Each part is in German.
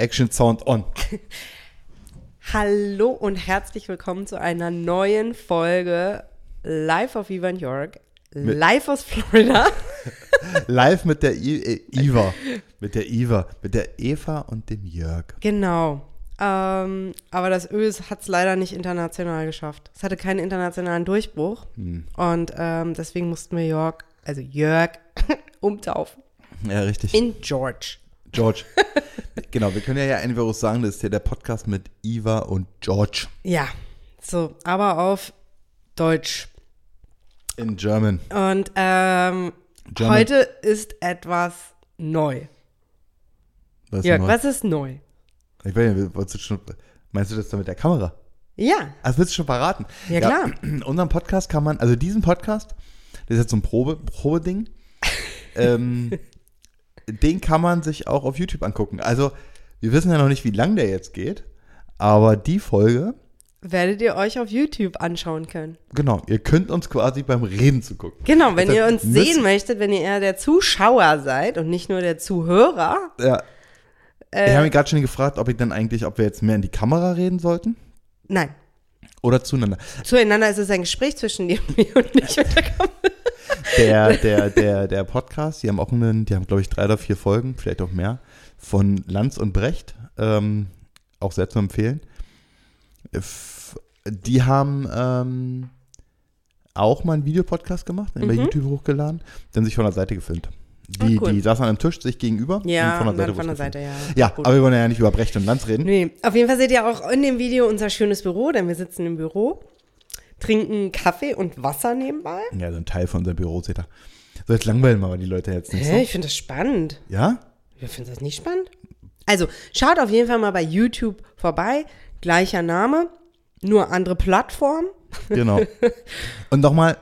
Action Sound on. Hallo und herzlich willkommen zu einer neuen Folge Live auf Viva in York. Live aus Florida. Live mit der I äh, Iva. Mit der Iva. Mit der Eva und dem Jörg. Genau. Ähm, aber das Öl hat es leider nicht international geschafft. Es hatte keinen internationalen Durchbruch. Hm. Und ähm, deswegen mussten wir Jörg, also Jörg, umtaufen. Ja, richtig. In George. George. genau, wir können ja, ja einfach sagen, das ist ja der Podcast mit Iva und George. Ja, so, aber auf Deutsch. In German. Und ähm, German. heute ist etwas neu. Was Jörg, neu? was ist neu? Ich weiß nicht, wolltest du schon, meinst du das da mit der Kamera? Ja, Das willst du schon verraten? Ja, klar. Unseren Podcast kann man, also diesen Podcast, das ist jetzt so ein Probe, Probeding, ähm, den kann man sich auch auf YouTube angucken. Also, wir wissen ja noch nicht, wie lang der jetzt geht, aber die Folge, werdet ihr euch auf YouTube anschauen können. genau, ihr könnt uns quasi beim Reden zugucken. Genau, wenn Also, ihr uns sehen möchtet, wenn ihr eher der Zuschauer seid und nicht nur der Zuhörer. Ja. Äh, ich habe mich gerade schon gefragt, ob ich dann eigentlich, ob wir jetzt mehr in die Kamera reden sollten Nein, oder zueinander. zueinander ist es ein Gespräch zwischen dir und mir und nicht mit der Kamera. Der, der, der, der Podcast, die haben auch einen, die haben, glaube ich, drei oder vier Folgen, vielleicht auch mehr, von Lanz und Brecht, ähm, auch sehr zu empfehlen. F- Die haben ähm, auch mal einen Videopodcast gemacht, den bei YouTube hochgeladen, dann sich von der Seite gefilmt. Die, Ah, cool. die saßen an einem Tisch, sich gegenüber Ja, und dann wurde von der Seite, ja. Ja, Gut. aber wir wollen ja nicht über Brecht und Lanz reden. Nee, auf jeden Fall seht ihr auch in dem Video unser schönes Büro, denn wir sitzen im Büro, trinken Kaffee und Wasser nebenbei. Ja, so ein Teil von unserem Büro seht ihr. So, jetzt langweilen wir aber die Leute jetzt nicht Hä, so. ich finde das spannend. Ja? Ich finde das nicht spannend. Also, schaut auf jeden Fall mal bei YouTube vorbei. Gleicher Name, nur andere Plattform. Genau. Und nochmal,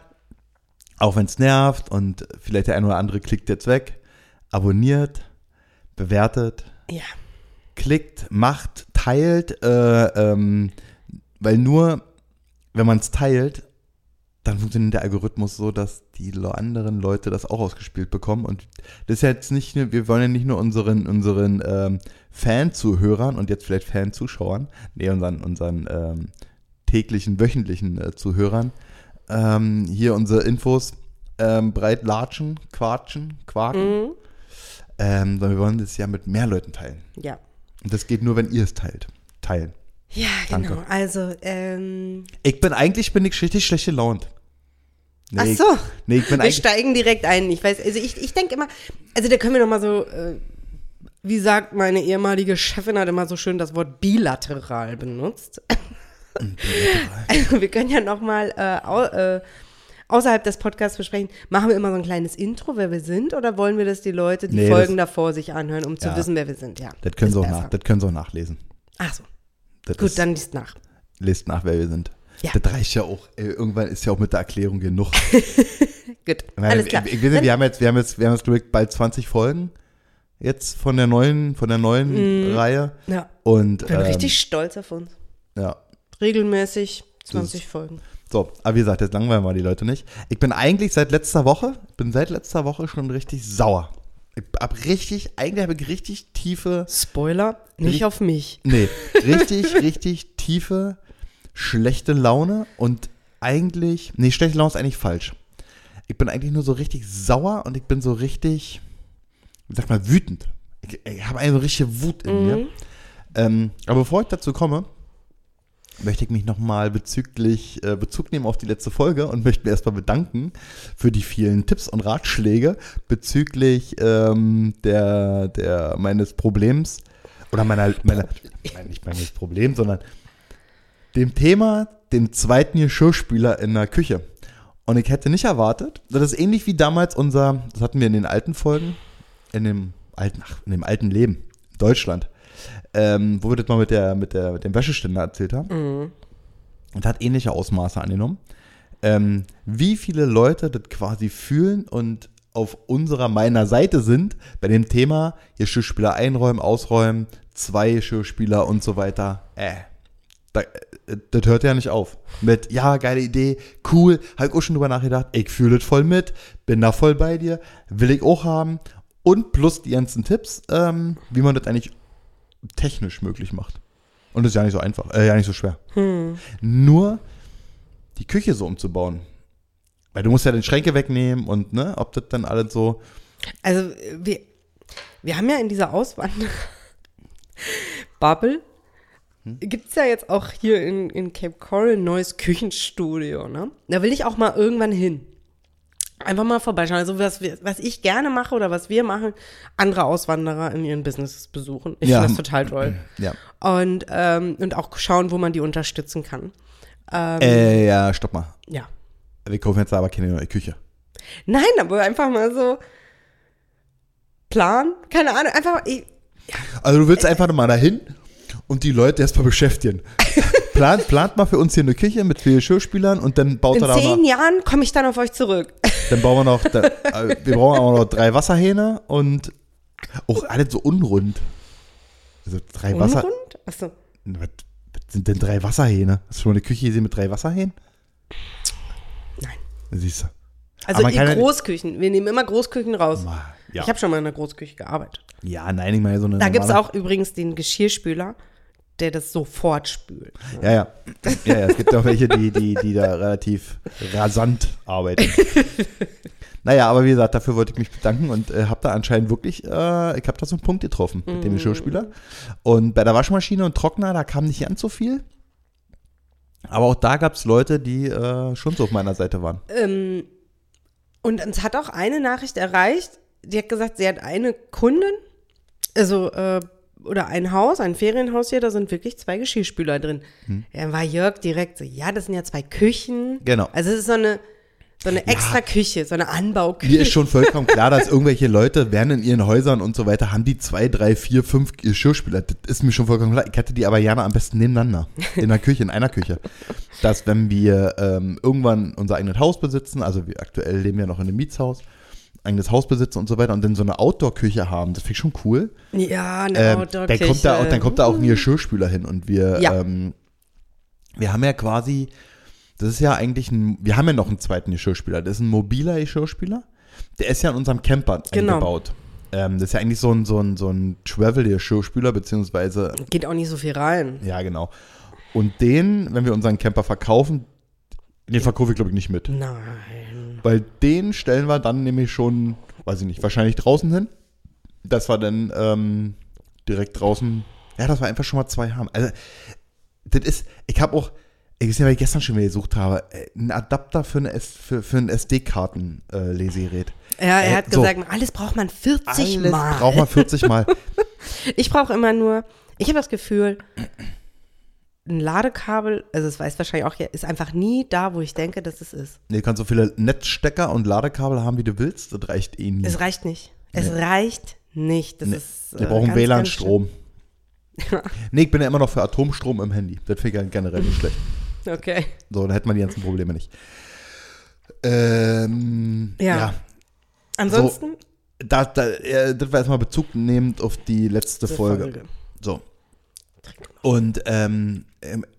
auch wenn es nervt und vielleicht der eine oder andere klickt jetzt weg, abonniert, bewertet, Ja. klickt, macht, teilt, äh, ähm, weil nur, wenn man es teilt, dann funktioniert der Algorithmus so, dass die anderen Leute das auch ausgespielt bekommen. Und das ist jetzt nicht nur, wir wollen ja nicht nur unseren, unseren ähm, Fan-Zuhörern und jetzt vielleicht Fan-Zuschauern, nee, unseren, unseren ähm, täglichen, wöchentlichen äh, Zuhörern ähm, hier unsere Infos ähm, breit latschen, quatschen, quaken, Mhm. ähm, sondern wir wollen das ja mit mehr Leuten teilen. Ja. Und das geht nur, wenn ihr es teilt. Teilen. Ja, Danke. genau. Also, ähm, Ich bin eigentlich bin ich richtig schlecht gelaunt. Nee, ach ich- so. Nee, ich bin Wir eigentlich. steigen direkt ein. Ich weiß, also ich, ich denke immer, also da können wir noch mal so, äh, wie sagt meine ehemalige Chefin, hat immer so schön das Wort bilateral benutzt. also wir können ja noch mal äh, au, äh, außerhalb des Podcasts besprechen, machen wir immer so ein kleines Intro, wer wir sind, oder wollen wir, dass die Leute die Nee, Folgen das- davor sich anhören, um zu Ja. wissen, wer wir sind? Ja. Das können, ist sie auch besser. nach, das können sie auch nachlesen. Ach so, Das gut, ist, dann liest nach. Lest nach, wer wir sind. Ja. Das reicht ja auch. Ey, irgendwann ist ja auch mit der Erklärung genug. Gut, meine, alles klar. Ich, ich weiß nicht, wir haben jetzt, wir haben jetzt, wir haben jetzt, glaube ich, bald 20 Folgen jetzt von der neuen, von der neuen Reihe. ja, Und ich bin ähm, richtig stolz auf uns. ja. Regelmäßig 20 Folgen. So, aber wie gesagt, jetzt langweilen wir die Leute nicht. Ich bin eigentlich seit letzter Woche, bin seit letzter Woche schon richtig sauer. Ich hab richtig, eigentlich habe ich richtig tiefe, Spoiler, nicht auf mich. nee, richtig, richtig tiefe, schlechte Laune und eigentlich, nee, schlechte Laune ist eigentlich falsch. Ich bin eigentlich nur so richtig sauer und ich bin so richtig, wie sagt man, wütend. Ich, ich habe eine richtige Wut in mir. Ähm, aber bevor ich dazu komme, möchte ich mich nochmal bezüglich äh, Bezug nehmen auf die letzte Folge und möchte mir erstmal bedanken für die vielen Tipps und Ratschläge bezüglich ähm, der, der meines Problems oder meiner, meiner nicht meines Problems, sondern dem Thema, dem zweiten Geschirrspüler in der Küche. Und ich hätte nicht erwartet, das ist ähnlich wie damals unser, das hatten wir in den alten Folgen, in dem alten, ach, in dem alten Leben, Deutschland, ähm, wo wir das mal mit, der, mit, der, mit dem Wäscheständer erzählt haben. Und hat ähnliche Ausmaße angenommen. Ähm, wie viele Leute das quasi fühlen und auf unserer, meiner Seite sind bei dem Thema Geschirrspüler einräumen, ausräumen, zwei Geschirrspüler und so weiter. Äh, da, äh, das hört ja nicht auf. Mit, ja, geile Idee, cool, hab ich auch schon drüber nachgedacht, ich fühle das voll mit, bin da voll bei dir, will ich auch haben. Und plus die ganzen Tipps, ähm, wie man das eigentlich technisch möglich macht. Und das ist ja nicht so einfach, äh, ja nicht so schwer. Nur die Küche so umzubauen. Weil du musst ja den Schränke wegnehmen und ne, ob das dann alles so. Also wir, wir haben ja in dieser Auswanderer Bubble gibt es ja jetzt auch hier in, in Cape Coral ein neues Küchenstudio, ne? Da will ich auch mal irgendwann hin. Einfach mal vorbeischauen. Also was, wir, was ich gerne mache oder was wir machen, andere Auswanderer in ihren Businesses besuchen. Ich Ja. finde das total toll. Ja. Und, ähm, und auch schauen, wo man die unterstützen kann. Ähm, Äh, ja, stopp mal. ja. Wir kaufen jetzt aber keine neue Küche. Nein, aber einfach mal so Plan, keine Ahnung, einfach, ich, Also du willst einfach mal dahin und die Leute erstmal beschäftigen. plant, plant mal für uns hier eine Küche mit vier Geschirrspielern und dann baut in er da zehn noch, Jahren komme ich dann auf euch zurück. dann bauen wir noch, da, äh, wir brauchen auch noch drei Wasserhähne und auch alles so unrund. Also drei Wasser, Unrund? Achso. was, was sind denn drei Wasserhähne? Hast du schon mal eine Küche gesehen mit drei Wasserhähnen? Nein. Siehst du. Also ja- Großküchen, wir nehmen immer Großküchen raus. Ja. Ich habe schon mal in einer Großküche gearbeitet. ja, nein, ich meine so eine Da gibt es auch übrigens den Geschirrspüler, der das sofort spült. Ja, ja. Ja, ja, es gibt auch welche, die, die, die da relativ rasant arbeiten. naja, aber wie gesagt, dafür wollte ich mich bedanken und äh, habe da anscheinend wirklich, äh, ich habe da so einen Punkt getroffen mit dem Geschirrspüler. Und bei der Waschmaschine und Trockner, da kam nicht ganz so viel. Aber auch da gab es Leute, die äh, schon so auf meiner Seite waren. Ähm, und uns hat auch eine Nachricht erreicht, die hat gesagt, sie hat eine Kundin, also, äh, oder ein Haus, ein Ferienhaus hier, da sind wirklich zwei Geschirrspüler drin. Ja, Dann war Jörg direkt so, ja, das sind ja zwei Küchen. Genau. Also es ist so eine, so eine extra Küche, so eine Anbauküche. Mir ist schon vollkommen klar, dass irgendwelche Leute werden in ihren Häusern und so weiter, haben die zwei, drei, vier, fünf Geschirrspüler. Das ist mir schon vollkommen klar. Ich hätte die aber gerne am besten nebeneinander. In der Küche, in einer Küche. Dass wenn wir ähm, irgendwann unser eigenes Haus besitzen, also wir aktuell leben ja noch in einem Mietshaus, eigenes Haus besitzen und so weiter und dann so eine Outdoor-Küche haben, das finde ich schon cool. ja, eine Ähm, Outdoor-Küche. dann, kommt da, auch- dann kommt da auch ein Geschirrspüler hin und wir, Ja. ähm, wir haben ja quasi, das ist ja eigentlich ein, wir haben ja noch einen zweiten Geschirrspüler, das ist ein mobiler Geschirrspüler, der ist ja in unserem Camper Genau. eingebaut. Ähm, das ist ja eigentlich so ein, so ein, so ein Travel-Geschirrspüler, beziehungsweise, Geht auch nicht so viel rein. ja genau. Und den, wenn wir unseren Camper verkaufen, den verkaufe ich glaube ich nicht mit. Nein. Weil den stellen wir dann nämlich schon, weiß ich nicht, wahrscheinlich draußen hin. Dass wir dann ähm, direkt draußen, ja, dass wir einfach schon mal zwei haben. Also, das ist, ich habe auch, ich weiß nicht, weil ich gestern schon wieder gesucht habe, äh, einen Adapter für, eine S, für, für ein SD-Karten-Lesegerät. Ja, er Äh, hat so. gesagt, alles braucht man 40 Alles Mal. braucht man 40 Mal. Ich brauche immer nur, ich habe das Gefühl, ein Ladekabel, also es weiß wahrscheinlich auch, ist einfach nie da, wo ich denke, dass es ist. Nee, du kannst so viele Netzstecker und Ladekabel haben, wie du willst. Das reicht eh nie. Es reicht nicht. Es reicht nicht. Das Nee, ist, Wir äh, brauchen WLAN-Strom. Ja. Nee, ich bin ja immer noch für Atomstrom im Handy. Das finde ich ja generell nicht schlecht. Okay. So, dann hätten wir die ganzen Probleme nicht. Ähm, Ja. ja. Ansonsten, Da, da, äh, das war erstmal Bezug nehmend auf die letzte die Folge. So. Und ähm,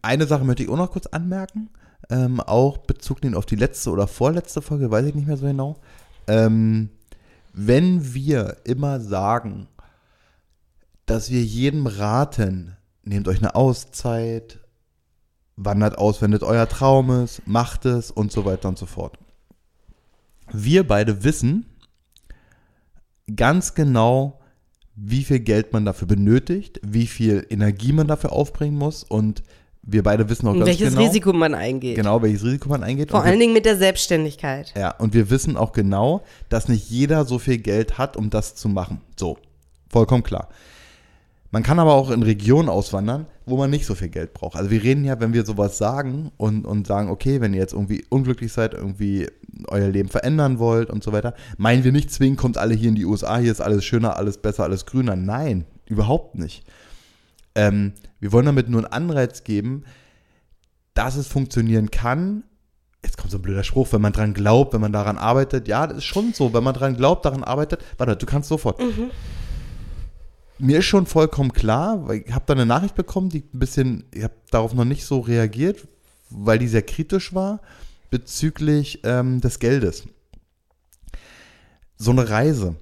eine Sache möchte ich auch noch kurz anmerken. Ähm, auch Bezug nehmen auf die letzte oder vorletzte Folge, weiß ich nicht mehr so genau. Ähm, wenn wir immer sagen, dass wir jedem raten, nehmt euch eine Auszeit, wandert aus, wenn euer Traum ist, macht es und so weiter und so fort. Wir beide wissen ganz genau, wie viel Geld man dafür benötigt, wie viel Energie man dafür aufbringen muss und wir beide wissen auch ganz welches genau, Risiko man eingeht. genau, welches Risiko man eingeht. Vor und wir, allen Dingen mit der Selbstständigkeit. ja, und wir wissen auch genau, dass nicht jeder so viel Geld hat, um das zu machen. So, vollkommen klar. Man kann aber auch in Regionen auswandern, wo man nicht so viel Geld braucht. Also wir reden ja, wenn wir sowas sagen und, und sagen, okay, wenn ihr jetzt irgendwie unglücklich seid, irgendwie euer Leben verändern wollt und so weiter, meinen wir nicht zwingend, kommt alle hier in die USA, hier ist alles schöner, alles besser, alles grüner. Nein, überhaupt nicht. Ähm, wir wollen damit nur einen Anreiz geben, dass es funktionieren kann. Jetzt kommt so ein blöder Spruch, wenn man dran glaubt, wenn man daran arbeitet. Ja, das ist schon so. Wenn man dran glaubt, daran arbeitet. Warte, du kannst sofort. Mir ist schon vollkommen klar, weil ich habe da eine Nachricht bekommen, die ein bisschen, ich habe darauf noch nicht so reagiert, weil die sehr kritisch war bezüglich ähm, des Geldes. So eine Reise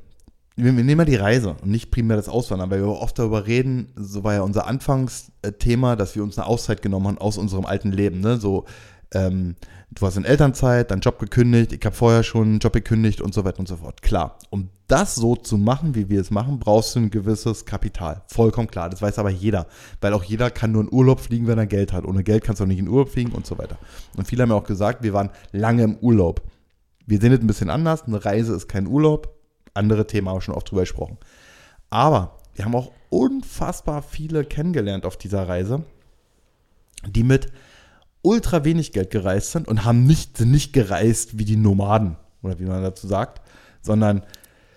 wir, nehmen mal die Reise und nicht primär das Auswandern, weil wir oft darüber reden, so war ja unser Anfangsthema, dass wir uns eine Auszeit genommen haben aus unserem alten Leben. Ne? So, ähm, du warst in Elternzeit, dein Job gekündigt, ich habe vorher schon einen Job gekündigt und so weiter und so fort. Klar, um das so zu machen, wie wir es machen, brauchst du ein gewisses Kapital. Vollkommen klar, das weiß aber jeder. Weil auch jeder kann nur in Urlaub fliegen, wenn er Geld hat. Ohne Geld kannst du auch nicht in Urlaub fliegen und so weiter. Und viele haben ja auch gesagt, wir waren lange im Urlaub. Wir sehen es ein bisschen anders. Eine Reise ist kein Urlaub andere Themen haben wir schon oft drüber gesprochen. Aber wir haben auch unfassbar viele kennengelernt auf dieser Reise, die mit ultra wenig Geld gereist sind und haben nicht, sind nicht gereist wie die Nomaden, oder wie man dazu sagt, sondern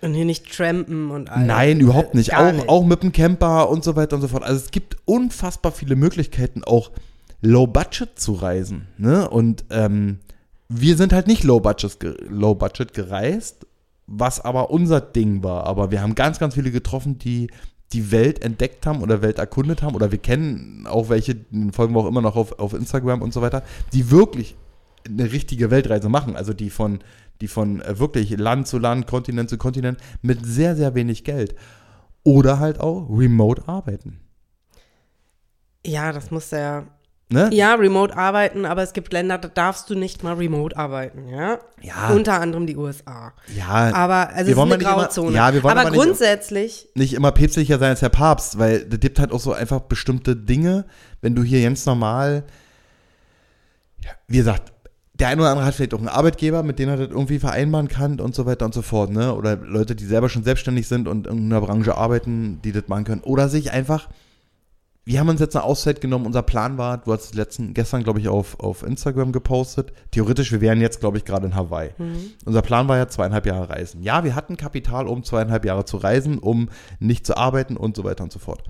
und hier nicht trampen und alles. Nein, überhaupt nicht. Auch, nicht. auch mit dem Camper und so weiter und so fort. Also es gibt unfassbar viele Möglichkeiten, auch low budget zu reisen. Ne? Und ähm, wir sind halt nicht low budget, low budget gereist, was aber unser Ding war. Aber wir haben ganz, ganz viele getroffen, die die Welt entdeckt haben oder Welt erkundet haben. Oder wir kennen auch welche, folgen wir auch immer noch auf, auf Instagram und so weiter, die wirklich eine richtige Weltreise machen. Also die von, die von äh, wirklich Land zu Land, Kontinent zu Kontinent mit sehr, sehr wenig Geld. Oder halt auch remote arbeiten. Ja, das muss ja Ne? Ja, remote arbeiten, aber es gibt Länder, da darfst du nicht mal remote arbeiten, ja? Ja. Unter anderem die USA. Ja. Aber also es ist eine Grauzone. Immer, ja, wir wollen aber, aber grundsätzlich. Nicht, nicht immer päpstlicher sein als der Papst, weil es gibt halt auch so einfach bestimmte Dinge, wenn du hier ganz normal, ja, wie gesagt, der eine oder andere hat vielleicht auch einen Arbeitgeber, mit dem er das irgendwie vereinbaren kann und so weiter und so fort, ne? Oder Leute, die selber schon selbstständig sind und in einer Branche arbeiten, die das machen können. Oder sich einfach wir haben uns jetzt eine Auszeit genommen. Unser Plan war, du hast letzten, gestern, glaube ich, auf, auf Instagram gepostet. Theoretisch, wir wären jetzt, glaube ich, gerade in Hawaii. Mhm. Unser Plan war ja zweieinhalb Jahre reisen. Ja, wir hatten Kapital, um zweieinhalb Jahre zu reisen, um nicht zu arbeiten und so weiter und so fort.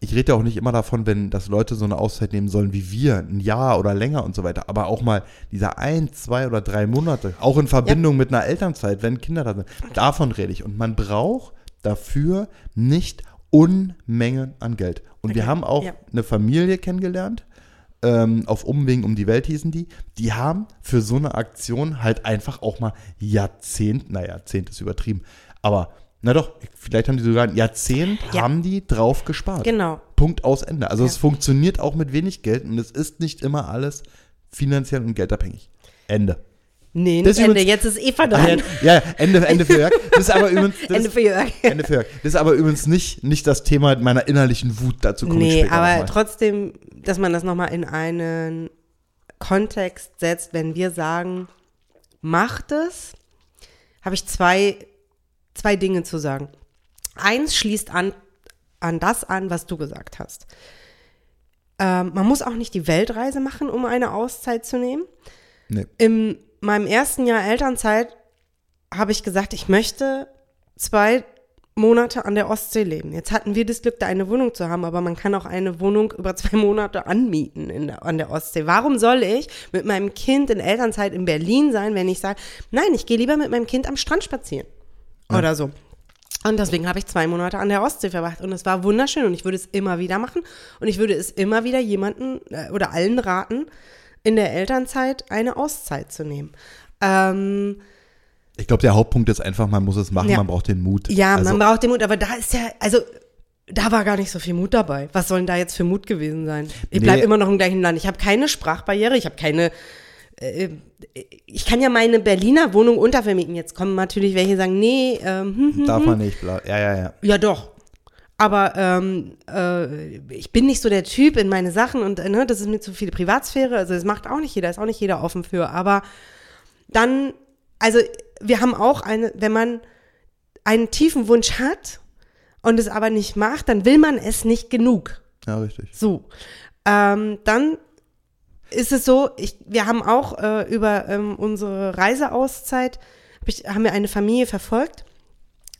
Ich rede ja auch nicht immer davon, wenn das Leute so eine Auszeit nehmen sollen wie wir, ein Jahr oder länger und so weiter. Aber auch mal diese ein, zwei oder drei Monate, auch in Verbindung ja. mit einer Elternzeit, wenn Kinder da sind. Davon rede ich. Und man braucht dafür nicht Unmengen an Geld. Und okay. wir haben auch ja. eine Familie kennengelernt, ähm, auf Umwegen um die Welt hießen die, die haben für so eine Aktion halt einfach auch mal Jahrzehnt, naja, Jahrzehnt ist übertrieben, aber na doch, vielleicht haben die sogar ein Jahrzehnt, ja. haben die drauf gespart. Genau. Punkt aus Ende. Also ja. es funktioniert auch mit wenig Geld und es ist nicht immer alles finanziell und geldabhängig. Ende. Nee, nicht Ende, übrigens, jetzt ist Eva dran. Ja, Ende, Ende für Jörg. Das ist aber übrigens. Ende für Jörg. Ende für Jörg. Das ist aber übrigens nicht, nicht das Thema meiner innerlichen Wut. Dazu komme nee, ich später aber trotzdem, dass man das nochmal in einen Kontext setzt, wenn wir sagen, macht es, habe ich zwei, zwei Dinge zu sagen. Eins schließt an, an das an, was du gesagt hast. Ähm, man muss auch nicht die Weltreise machen, um eine Auszeit zu nehmen. Nee. Im meinem ersten Jahr Elternzeit habe ich gesagt, ich möchte zwei Monate an der Ostsee leben. Jetzt hatten wir das Glück, da eine Wohnung zu haben, aber man kann auch eine Wohnung über zwei Monate anmieten in der, an der Ostsee. Warum soll ich mit meinem Kind in Elternzeit in Berlin sein, wenn ich sage, nein, ich gehe lieber mit meinem Kind am Strand spazieren ja. oder so. Und deswegen habe ich zwei Monate an der Ostsee verbracht und es war wunderschön und ich würde es immer wieder machen und ich würde es immer wieder jemanden äh, oder allen raten, in der Elternzeit eine Auszeit zu nehmen. Ähm, ich glaube, der Hauptpunkt ist einfach, man muss es machen, ja. man braucht den Mut. Ja, also, man braucht den Mut, aber da ist ja, also da war gar nicht so viel Mut dabei. Was soll denn da jetzt für Mut gewesen sein? Ich bleibe nee. immer noch im gleichen Land. Ich habe keine Sprachbarriere, ich habe keine. Äh, ich kann ja meine Berliner Wohnung untervermieten. Jetzt kommen natürlich welche, sagen, nee. Ähm, hm, hm, Darf hm. man nicht. Ja, ja, ja. Ja, doch. Aber ähm, äh, ich bin nicht so der Typ in meine Sachen und äh, ne, das ist mir zu viel Privatsphäre. Also das macht auch nicht jeder, ist auch nicht jeder offen für. Aber dann, also wir haben auch eine, wenn man einen tiefen Wunsch hat und es aber nicht macht, dann will man es nicht genug. Ja, richtig. So. Ähm, dann ist es so, ich, wir haben auch äh, über ähm, unsere Reiseauszeit, hab ich, haben wir eine Familie verfolgt,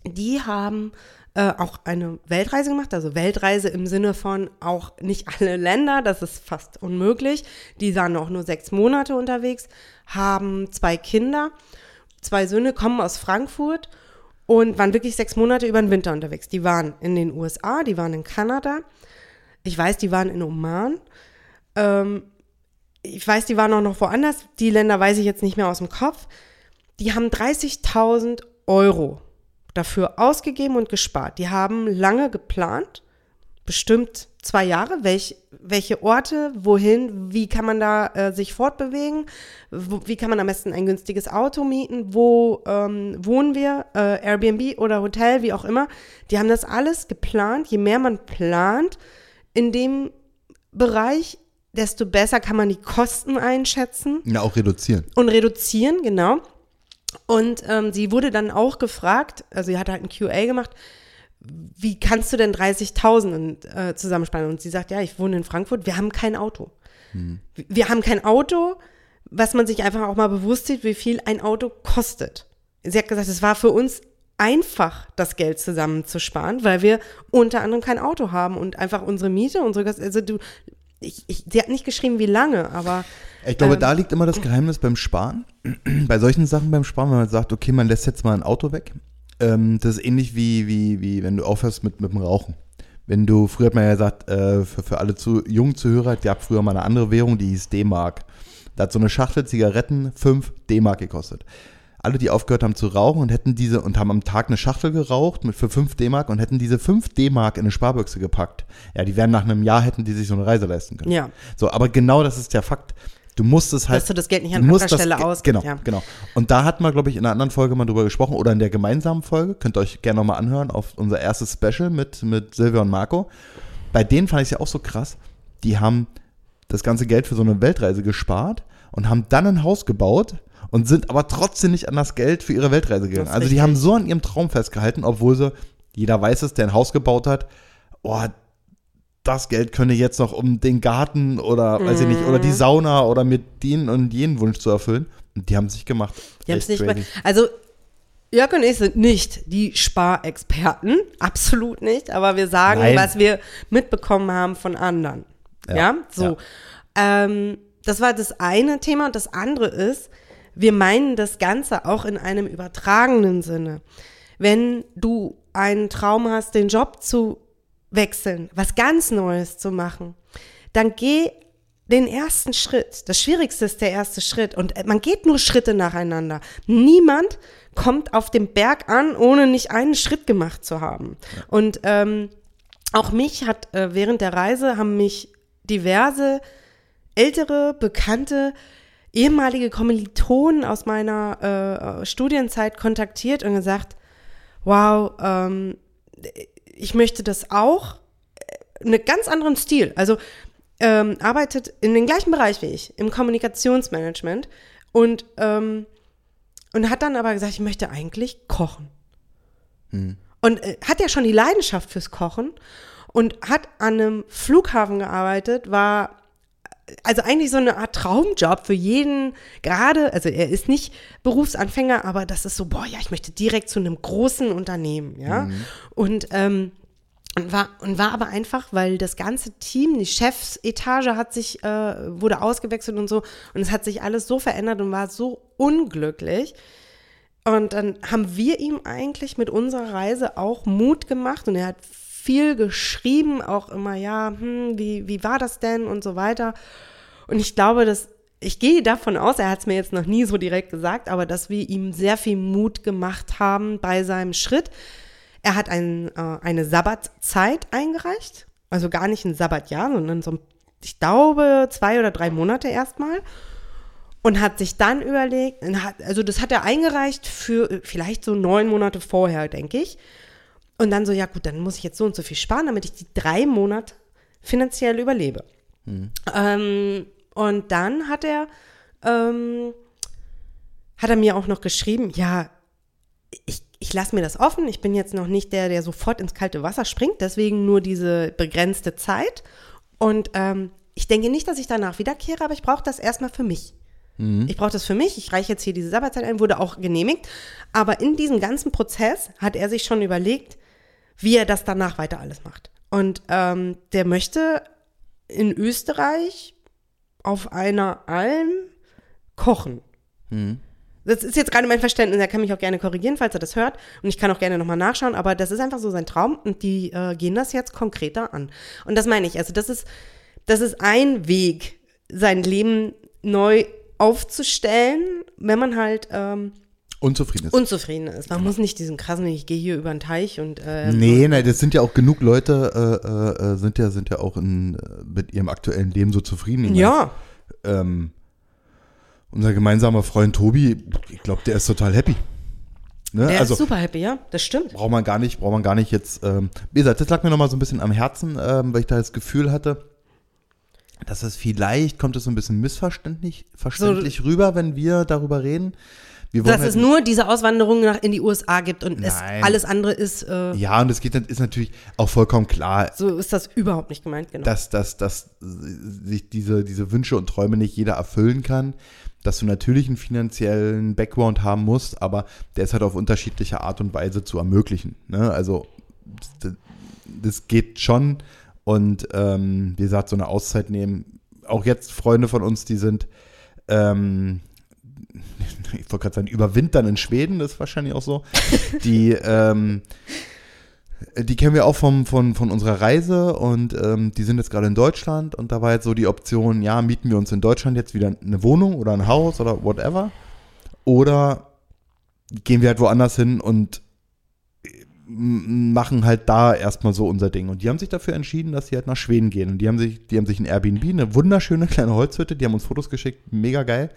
die haben äh, auch eine Weltreise gemacht, also Weltreise im Sinne von auch nicht alle Länder, das ist fast unmöglich. Die waren auch nur sechs Monate unterwegs, haben zwei Kinder, zwei Söhne, kommen aus Frankfurt und waren wirklich sechs Monate über den Winter unterwegs. Die waren in den USA, die waren in Kanada, ich weiß, die waren in Oman. Ähm, ich weiß, die waren auch noch woanders. Die Länder weiß ich jetzt nicht mehr aus dem Kopf. Die haben 30.000 Euro dafür ausgegeben und gespart. Die haben lange geplant, bestimmt zwei Jahre, welch, welche Orte, wohin, wie kann man da äh, sich fortbewegen, wo, wie kann man am besten ein günstiges Auto mieten, wo ähm, wohnen wir, äh, Airbnb oder Hotel, wie auch immer. Die haben das alles geplant. Je mehr man plant in dem Bereich, desto besser kann man die Kosten einschätzen. Ja, auch reduzieren. Und reduzieren, genau. Und ähm, sie wurde dann auch gefragt, also sie hat halt ein QA gemacht, wie kannst du denn 30.000 äh, zusammensparen? Und sie sagt, ja, ich wohne in Frankfurt, wir haben kein Auto. Hm. Wir haben kein Auto, was man sich einfach auch mal bewusst sieht, wie viel ein Auto kostet. Sie hat gesagt, es war für uns einfach, das Geld zusammenzusparen, weil wir unter anderem kein Auto haben und einfach unsere Miete, unsere, also du, ich, ich, sie hat nicht geschrieben, wie lange, aber. Ich glaube, ähm, da liegt immer das Geheimnis beim Sparen. Bei solchen Sachen beim Sparen, wenn man sagt, okay, man lässt jetzt mal ein Auto weg, ähm, das ist ähnlich wie, wie, wie wenn du aufhörst mit, mit dem Rauchen. Wenn du, früher hat man ja gesagt, äh, für, für alle zu, jungen Zuhörer, die gab früher mal eine andere Währung, die hieß D-Mark. Da hat so eine Schachtel Zigaretten 5 D-Mark gekostet. Alle, die aufgehört haben zu rauchen und hätten diese und haben am Tag eine Schachtel geraucht mit für 5 D-Mark und hätten diese 5 D-Mark in eine Sparbüchse gepackt. Ja, die wären nach einem Jahr hätten die sich so eine Reise leisten können. Ja. So, aber genau das ist der Fakt. Du musst es halt. Dass du das Geld nicht an anderer Stelle aus. Genau, ja. genau. Und da hat man, glaube ich, in einer anderen Folge mal drüber gesprochen oder in der gemeinsamen Folge. Könnt ihr euch gerne nochmal anhören auf unser erstes Special mit, mit Silvia und Marco. Bei denen fand ich es ja auch so krass. Die haben das ganze Geld für so eine Weltreise gespart und haben dann ein Haus gebaut und sind aber trotzdem nicht an das Geld für ihre Weltreise gegangen. Also die haben so an ihrem Traum festgehalten, obwohl sie, jeder weiß es, der ein Haus gebaut hat, oh, das Geld könne jetzt noch um den Garten oder weiß ich nicht, oder die mhm. Sauna oder mit den und jenen Wunsch zu erfüllen. Und die haben es nicht gemacht. Die haben es nicht gemacht. Also Jörg und ich sind nicht die Sparexperten, absolut nicht, aber wir sagen, Nein. was wir mitbekommen haben von anderen. Ja, ja? so. Ja. Ähm, das war das eine Thema und das andere ist, wir meinen das Ganze auch in einem übertragenen Sinne. Wenn du einen Traum hast, den Job zu wechseln, was ganz Neues zu machen, dann geh den ersten Schritt. Das Schwierigste ist der erste Schritt. Und man geht nur Schritte nacheinander. Niemand kommt auf dem Berg an, ohne nicht einen Schritt gemacht zu haben. Und ähm, auch mich hat äh, während der Reise haben mich diverse ältere, bekannte, ehemalige Kommilitonen aus meiner äh, Studienzeit kontaktiert und gesagt, wow, ähm, ich möchte das auch, äh, einen ganz anderen Stil. Also ähm, arbeitet in dem gleichen Bereich wie ich, im Kommunikationsmanagement und, ähm, und hat dann aber gesagt, ich möchte eigentlich kochen. Hm. Und äh, hat ja schon die Leidenschaft fürs Kochen und hat an einem Flughafen gearbeitet, war also eigentlich so eine Art Traumjob für jeden, gerade, also er ist nicht Berufsanfänger, aber das ist so, boah, ja, ich möchte direkt zu einem großen Unternehmen, ja. Mhm. Und, ähm, und war, und war aber einfach, weil das ganze Team, die Chefsetage hat sich, äh, wurde ausgewechselt und so, und es hat sich alles so verändert und war so unglücklich. Und dann haben wir ihm eigentlich mit unserer Reise auch Mut gemacht und er hat viel geschrieben, auch immer, ja, hm, wie, wie war das denn und so weiter. Und ich glaube, dass ich gehe davon aus, er hat es mir jetzt noch nie so direkt gesagt, aber dass wir ihm sehr viel Mut gemacht haben bei seinem Schritt. Er hat ein, äh, eine Sabbatzeit eingereicht, also gar nicht ein Sabbatjahr, sondern so, ich glaube, zwei oder drei Monate erstmal. Und hat sich dann überlegt, also das hat er eingereicht für vielleicht so neun Monate vorher, denke ich. Und dann so, ja gut, dann muss ich jetzt so und so viel sparen, damit ich die drei Monate finanziell überlebe. Mhm. Ähm, und dann hat er, ähm, hat er mir auch noch geschrieben, ja, ich, ich lasse mir das offen. Ich bin jetzt noch nicht der, der sofort ins kalte Wasser springt, deswegen nur diese begrenzte Zeit. Und ähm, ich denke nicht, dass ich danach wiederkehre, aber ich brauche das erstmal für mich. Mhm. Ich brauche das für mich. Ich reiche jetzt hier diese Sabbatzeit ein, wurde auch genehmigt. Aber in diesem ganzen Prozess hat er sich schon überlegt, wie er das danach weiter alles macht. Und ähm, der möchte in Österreich auf einer Alm kochen. Mhm. Das ist jetzt gerade mein Verständnis. Er kann mich auch gerne korrigieren, falls er das hört. Und ich kann auch gerne nochmal nachschauen. Aber das ist einfach so sein Traum. Und die äh, gehen das jetzt konkreter an. Und das meine ich. Also, das ist, das ist ein Weg, sein Leben neu aufzustellen, wenn man halt ähm, Unzufrieden ist. unzufrieden ist. Man muss nicht diesen krassen, ich gehe hier über den Teich und äh, Nee, nee, das sind ja auch genug Leute, äh, äh, sind ja, sind ja auch in, äh, mit ihrem aktuellen Leben so zufrieden. Meine, ja, ähm, unser gemeinsamer Freund Tobi, ich glaube, der ist total happy. Ne? der also ist super happy, ja, das stimmt. braucht man gar nicht, braucht man gar nicht jetzt. Ähm, wie gesagt, das lag mir nochmal so ein bisschen am Herzen, ähm, weil ich da das Gefühl hatte, dass es vielleicht kommt es so ein bisschen missverständlich verständlich rüber, wenn wir darüber reden. Dass halt es nur diese Auswanderung nach in die USA gibt und alles andere ist, äh, ja, und es geht, ist natürlich auch vollkommen klar, so ist das überhaupt nicht gemeint, genau. dass, dass, dass sich diese, diese Wünsche und Träume nicht jeder erfüllen kann, dass du natürlich einen finanziellen Background haben musst, aber der ist halt auf unterschiedliche Art und Weise zu ermöglichen. Ne? Also das, das geht schon und ähm, wie gesagt, so eine Auszeit nehmen. Auch jetzt Freunde von uns, die sind, ähm, ich wollte gerade sagen, überwintern in Schweden, das ist wahrscheinlich auch so. Die, ähm, die kennen wir auch vom, von, von unserer Reise und ähm, die sind jetzt gerade in Deutschland und da war jetzt so die Option, ja, mieten wir uns in Deutschland jetzt wieder eine Wohnung oder ein Haus oder whatever oder gehen wir halt woanders hin und m- machen halt da erstmal so unser Ding. Und die haben sich dafür entschieden, dass sie halt nach Schweden gehen. Und die haben sich, die haben sich ein Airbnb, eine wunderschöne kleine Holzhütte, die haben uns Fotos geschickt, mega geil.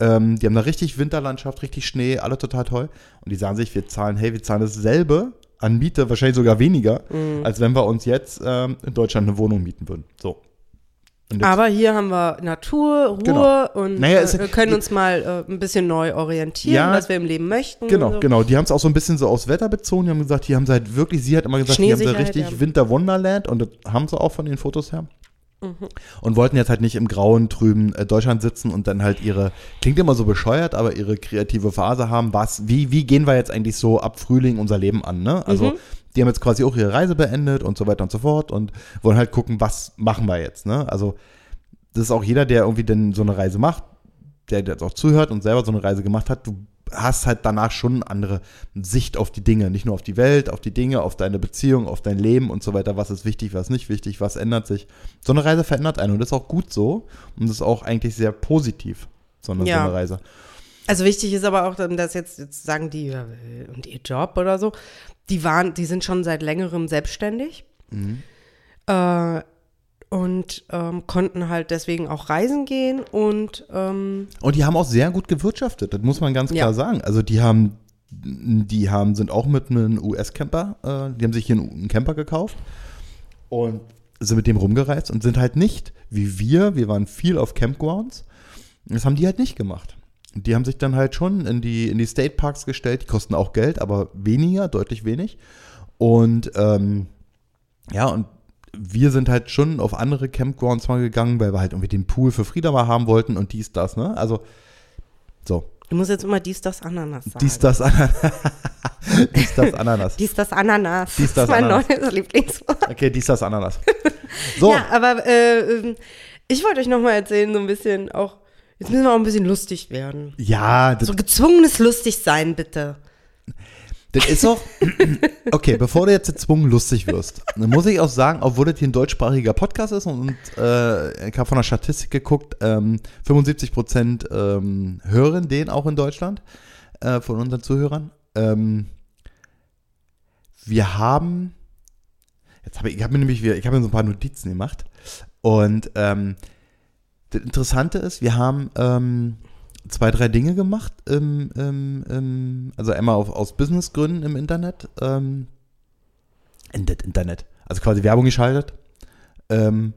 Ähm, die haben da richtig Winterlandschaft, richtig Schnee, alle total toll. Und die sagen sich, wir zahlen, hey, wir zahlen dasselbe an Miete, wahrscheinlich sogar weniger, Mhm. als wenn wir uns jetzt ähm, in Deutschland eine Wohnung mieten würden. So. Aber hier haben wir Natur, Ruhe Genau. und Naja, äh, wir können uns mal äh, ein bisschen neu orientieren, Ja. was wir im Leben möchten. Genau, so. genau. Die haben es auch so ein bisschen so aufs Wetter bezogen. Die haben gesagt, die haben sie halt wirklich, sie hat immer gesagt, die haben sie Schneesicherheit, richtig ja. Winter Wonderland und das haben sie auch von den Fotos her. Mhm. Und wollten jetzt halt nicht im grauen, trüben äh, Deutschland sitzen und dann halt ihre, klingt immer so bescheuert, aber ihre kreative Phase haben. Was, wie, wie gehen wir jetzt eigentlich so ab Frühling unser Leben an, ne? Also, Mhm. die haben jetzt quasi auch ihre Reise beendet und so weiter und so fort und wollen halt gucken, was machen wir jetzt, ne? Also, das ist auch jeder, der irgendwie denn so eine Reise macht, der jetzt auch zuhört und selber so eine Reise gemacht hat, du hast halt danach schon eine andere Sicht auf die Dinge, nicht nur auf die Welt, auf die Dinge, auf deine Beziehung, auf dein Leben und so weiter, was ist wichtig, was nicht wichtig, was ändert sich. So eine Reise verändert einen und das ist auch gut so und das ist auch eigentlich sehr positiv, so eine, Ja. so eine Reise. Also wichtig ist aber auch, dass jetzt, jetzt sagen die, und ihr Job oder so, die waren, die sind schon seit längerem selbstständig. Mhm. Äh, und ähm, konnten halt deswegen auch reisen gehen und ähm, Und die haben auch sehr gut gewirtschaftet, das muss man ganz klar Ja. sagen. Also die haben, die haben, sind auch mit einem US-Camper, äh, die haben sich hier einen, einen Camper gekauft und sind mit dem rumgereist und sind halt nicht wie wir, wir waren viel auf Campgrounds, das haben die halt nicht gemacht. Die haben sich dann halt schon in die, in die State Parks gestellt, die kosten auch Geld, aber weniger, deutlich wenig. Und ähm, ja, und wir sind halt schon auf andere Campgrounds mal gegangen, weil wir halt irgendwie den Pool für Frieda mal haben wollten und dies, das, ne? Also, so. du musst jetzt immer dies, das, Ananas sagen. Dies, das, Ananas. dies, das, Ananas. Dies, das, Ananas. Dies, das, ist mein Ananas. neues Lieblingswort. Okay, dies, das, Ananas. So, Ja, aber äh, ähm, ich wollte euch noch mal erzählen, so ein bisschen auch, jetzt müssen wir auch ein bisschen lustig werden. ja, das, So gezwungenes Lustigsein, bitte. Das ist auch. Okay, bevor du jetzt gezwungen lustig wirst, dann muss ich auch sagen, obwohl das hier ein deutschsprachiger Podcast ist und, äh, ich habe von der Statistik geguckt, ähm, 75 Prozent ähm, hören den auch in Deutschland äh, von unseren Zuhörern. Ähm, wir haben, jetzt habe ich, ich habe mir nämlich, wieder- ich habe mir so ein paar Notizen gemacht und ähm, das Interessante ist, wir haben ähm, zwei, drei Dinge gemacht, im, im, also einmal auf, aus Businessgründen im Internet, ähm, in das Internet, also quasi Werbung geschaltet. Ähm,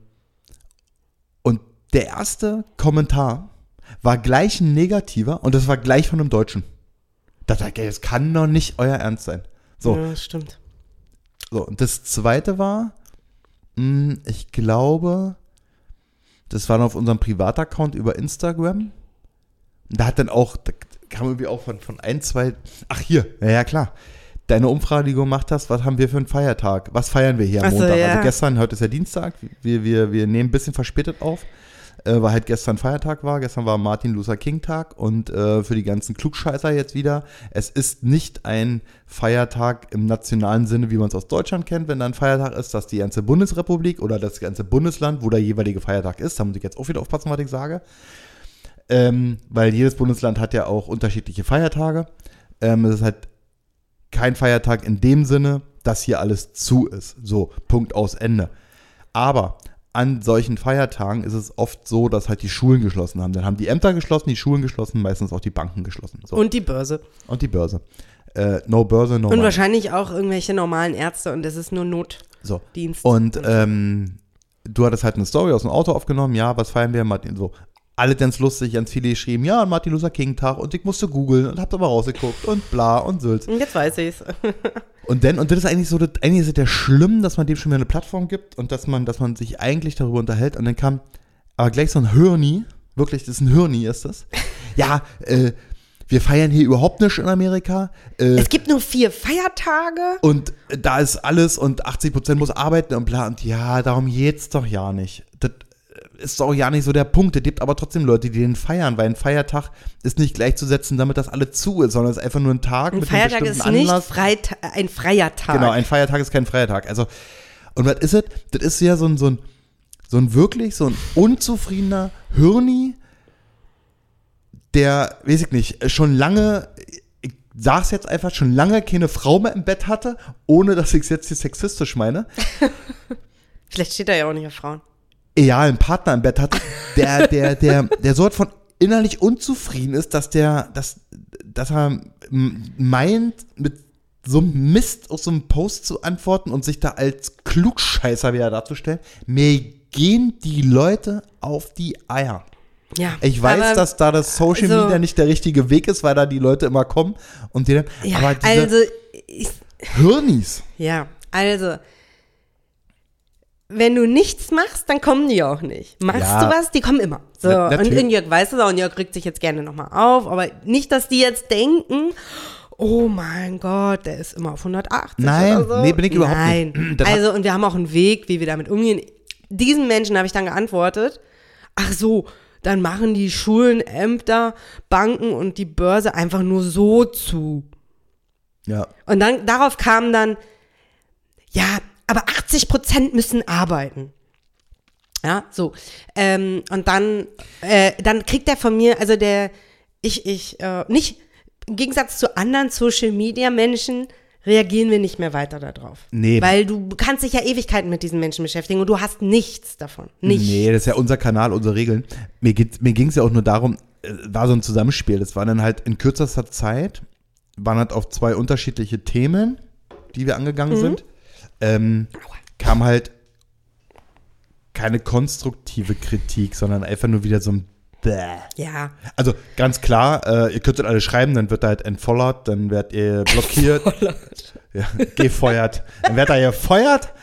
und der erste Kommentar war gleich ein negativer und das war gleich von einem Deutschen. Da dachte ich, das kann doch nicht euer Ernst sein. So, Ja, das stimmt. so, und das zweite war, mh, ich glaube, das war noch auf unserem Privataccount über Instagram. Da hat dann auch, da kam irgendwie auch von, von ein, zwei, ach hier, ja, ja klar. Deine Umfrage, die du gemacht hast, was haben wir für einen Feiertag? Was feiern wir hier am so, Montag? ja. Also gestern, heute ist ja Dienstag, wir, wir, wir nehmen ein bisschen verspätet auf, äh, weil halt gestern Feiertag war. Gestern war Martin Luther King Tag und äh, für die ganzen Klugscheißer jetzt wieder, es ist nicht ein Feiertag im nationalen Sinne, wie man es aus Deutschland kennt, wenn da ein Feiertag ist, dass die ganze Bundesrepublik oder das ganze Bundesland, wo der jeweilige Feiertag ist, da muss ich jetzt auch wieder aufpassen, was ich sage, ähm, weil jedes Bundesland hat ja auch unterschiedliche Feiertage. Ähm, es ist halt kein Feiertag in dem Sinne, dass hier alles zu ist. So, Punkt aus Ende. Aber an solchen Feiertagen ist es oft so, dass halt die Schulen geschlossen haben. Dann haben die Ämter geschlossen, die Schulen geschlossen, meistens auch die Banken geschlossen. So. Und die Börse. Und die Börse. Äh, no Börse, no Und money. wahrscheinlich auch irgendwelche normalen Ärzte und das ist nur So. Notdienst. Und ähm, du hattest halt eine Story aus dem Auto aufgenommen, ja, was feiern wir, Martin, so. Alle ganz lustig, ganz viele geschrieben, ja, Martin Luther King Tag und ich musste googeln und hab aber rausgeguckt und bla und Sülz. Und Jetzt weiß ich's. Und dann, und das ist eigentlich so, das, eigentlich ist es ja schlimm, dass man dem schon wieder eine Plattform gibt und dass man, dass man sich eigentlich darüber unterhält und dann kam aber gleich so ein Hirni, wirklich, das ist ein Hirni, ist das. Ja, äh, wir feiern hier überhaupt nicht in Amerika. Äh, Es gibt nur vier Feiertage. und da ist alles und 80% muss arbeiten und bla. Und ja, darum geht's doch ja nicht. Das ist doch ja nicht so der Punkt. Es gibt aber trotzdem Leute, die den feiern, weil ein Feiertag ist nicht gleichzusetzen, damit das alle zu ist, sondern es ist einfach nur ein Tag Ein mit einem Feiertag bestimmten ist nicht Anlass. Freita ein freier Tag. Genau, ein Feiertag ist kein Feiertag. Also, und was ist es? Das ist ja so ein, so ein, so ein wirklich, so ein unzufriedener Hirni, der, weiß ich nicht, schon lange, ich sag's jetzt einfach, schon lange keine Frau mehr im Bett hatte, ohne dass ich es jetzt hier sexistisch meine, Vielleicht steht er ja auch nicht auf Frauen. Egal, einen Partner im Bett hatte, der, der, der, der so von innerlich unzufrieden ist, dass der, dass, dass er meint, mit so einem Mist aus so einem Post zu antworten und sich da als Klugscheißer wieder darzustellen. Mir gehen die Leute auf die Eier. Ja. Ich weiß, aber- dass da das Social also- Media nicht der richtige Weg ist, weil da die Leute immer kommen und die dann, Ja, aber diese also, ich, Hirnis. ja, also, wenn du nichts machst, dann kommen die auch nicht. Machst Ja. du was, die kommen immer. So, Na- und, und Jörg weiß es auch und Jörg regt sich jetzt gerne nochmal auf, aber nicht, dass die jetzt denken, oh mein Gott, der ist immer auf 180 Nein, oder so. nee, bin ich überhaupt Nein. nicht. Das hat- Also, und wir haben auch einen Weg, wie wir damit umgehen. Diesen Menschen habe ich dann geantwortet, ach so, dann machen die Schulen, Ämter, Banken und die Börse einfach nur so zu. Ja. Und dann darauf kam dann, ja, aber 80 Prozent müssen arbeiten. Ja, so. Ähm, und dann, äh, dann kriegt er von mir, also der, ich, ich, äh, nicht, im Gegensatz zu anderen Social Media Menschen, reagieren wir nicht mehr weiter darauf. Nee. Weil du kannst dich ja Ewigkeiten mit diesen Menschen beschäftigen und du hast nichts davon. Nicht. Nee, das ist ja unser Kanal, unsere Regeln. Mir, geht, mir ging es ja auch nur darum, äh, war so ein Zusammenspiel. Das war dann halt in kürzester Zeit, waren halt auf zwei unterschiedliche Themen, die wir angegangen sind. Ähm, kam halt keine konstruktive Kritik, sondern einfach nur wieder so ein Bäh. Ja. Also ganz klar, äh, ihr könntet alle schreiben, dann wird er halt entfollert, dann werdet ihr blockiert. ja, gefeuert. Dann werdet ihr gefeuert,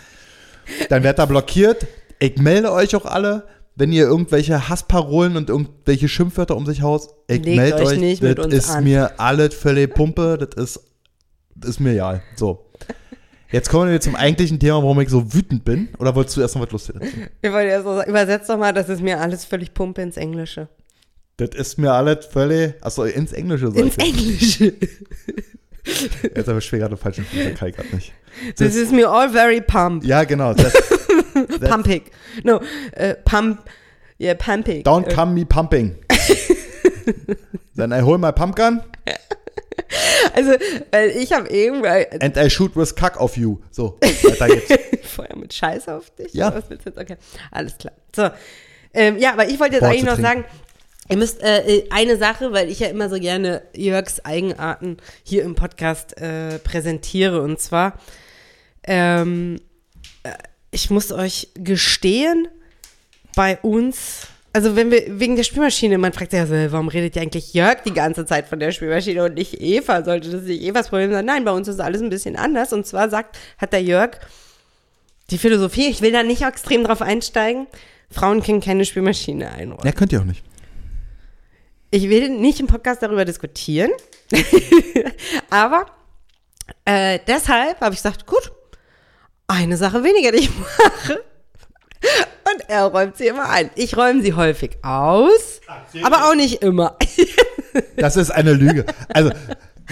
dann werdet ihr blockiert. Ich melde euch auch alle, wenn ihr irgendwelche Hassparolen und irgendwelche Schimpfwörter um sich haust. Ich Legt melde euch euch, nicht das mit uns ist an. mir alles völlig Pumpe, das ist, das ist mir egal. So. Jetzt kommen wir zum eigentlichen Thema, warum ich so wütend bin. Oder wolltest du erst noch was Lustiges erzählen? Ich wollte erst so sagen, übersetzt doch mal, das ist mir alles völlig Pumpe ins Englische. Das ist mir alles völlig. Achso, ins Englische Ins ich. Englische. Jetzt aber schwer gerade falsch im kann ich gerade nicht. This is me all very pumped. Ja, genau. Das, das, Pumpig. No, äh, pump, yeah, pumpig. don't come me pumping. Then I hold my pumpgun Also, weil ich habe irgendwann and I shoot with cock of you. So, weiter geht's. Feuer mit Scheiß auf dich. Ja. Was willst du jetzt? Okay, alles klar. So, ähm, ja, aber ich wollte jetzt Worte eigentlich noch trinken. sagen, ihr müsst äh, äh, eine Sache, weil ich ja immer so gerne Jörgs Eigenarten hier im Podcast äh, präsentiere und zwar, ähm, äh, ich muss euch gestehen, bei uns, also wenn wir wegen der Spülmaschine, man fragt sich ja so, warum redet ja eigentlich Jörg die ganze Zeit von der Spülmaschine und nicht Eva? Sollte das nicht Evas Problem sein? Nein, bei uns ist alles ein bisschen anders. Und zwar sagt, hat der Jörg die Philosophie, ich will da nicht extrem drauf einsteigen, Frauen können keine Spülmaschine einräumen. Ja, könnt ihr auch nicht. Ich will nicht im Podcast darüber diskutieren, aber äh, deshalb habe ich gesagt, gut, eine Sache weniger, die ich mache. Und er räumt sie immer ein. Ich räume sie häufig aus, aber auch nicht immer. Das ist eine Lüge. Also,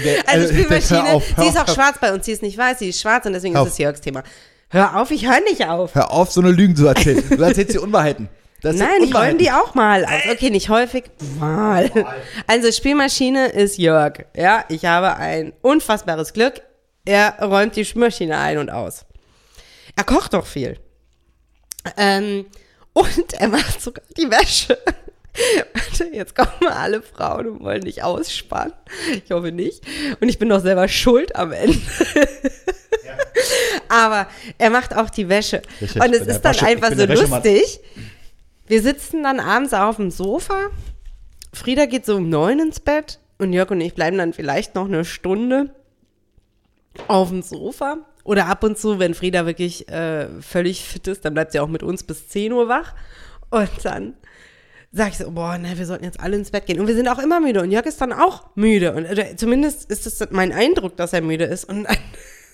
der, Also Spülmaschine, auf, hör sie ist auch auf, schwarz bei uns, sie ist nicht weiß, sie ist schwarz und deswegen Hör ist es Jörgs Thema. Hör auf, ich höre nicht auf. Hör auf, so eine Lügen zu erzählen. Du erzählst dir Unwahrheiten. Das Nein, räumen Unwahrheiten. die auch mal aus. Okay, nicht häufig, mal. Also Spülmaschine ist Jörg. Ja, ich habe ein unfassbares Glück. Er räumt die Spülmaschine ein und aus. Er kocht doch viel. Ähm, und er macht sogar die Wäsche. Warte, jetzt kommen alle Frauen und wollen dich ausspannen. Ich hoffe nicht. Und ich bin doch selber schuld am Ende. Aber er macht auch die Wäsche. Richtig, und ich es ist dann ich einfach so lustig. Wir sitzen dann abends auf dem Sofa. Frieda geht so um neun ins Bett und Jörg und ich bleiben dann vielleicht noch eine Stunde auf dem Sofa. Oder ab und zu, wenn Frieda wirklich äh, völlig fit ist, dann bleibt sie auch mit uns bis 10 Uhr wach. Und dann sage ich so, boah, ne, wir sollten jetzt alle ins Bett gehen. Und wir sind auch immer müde. Und Jörg ist dann auch müde. Und oder zumindest ist es mein Eindruck, dass er müde ist. Und dann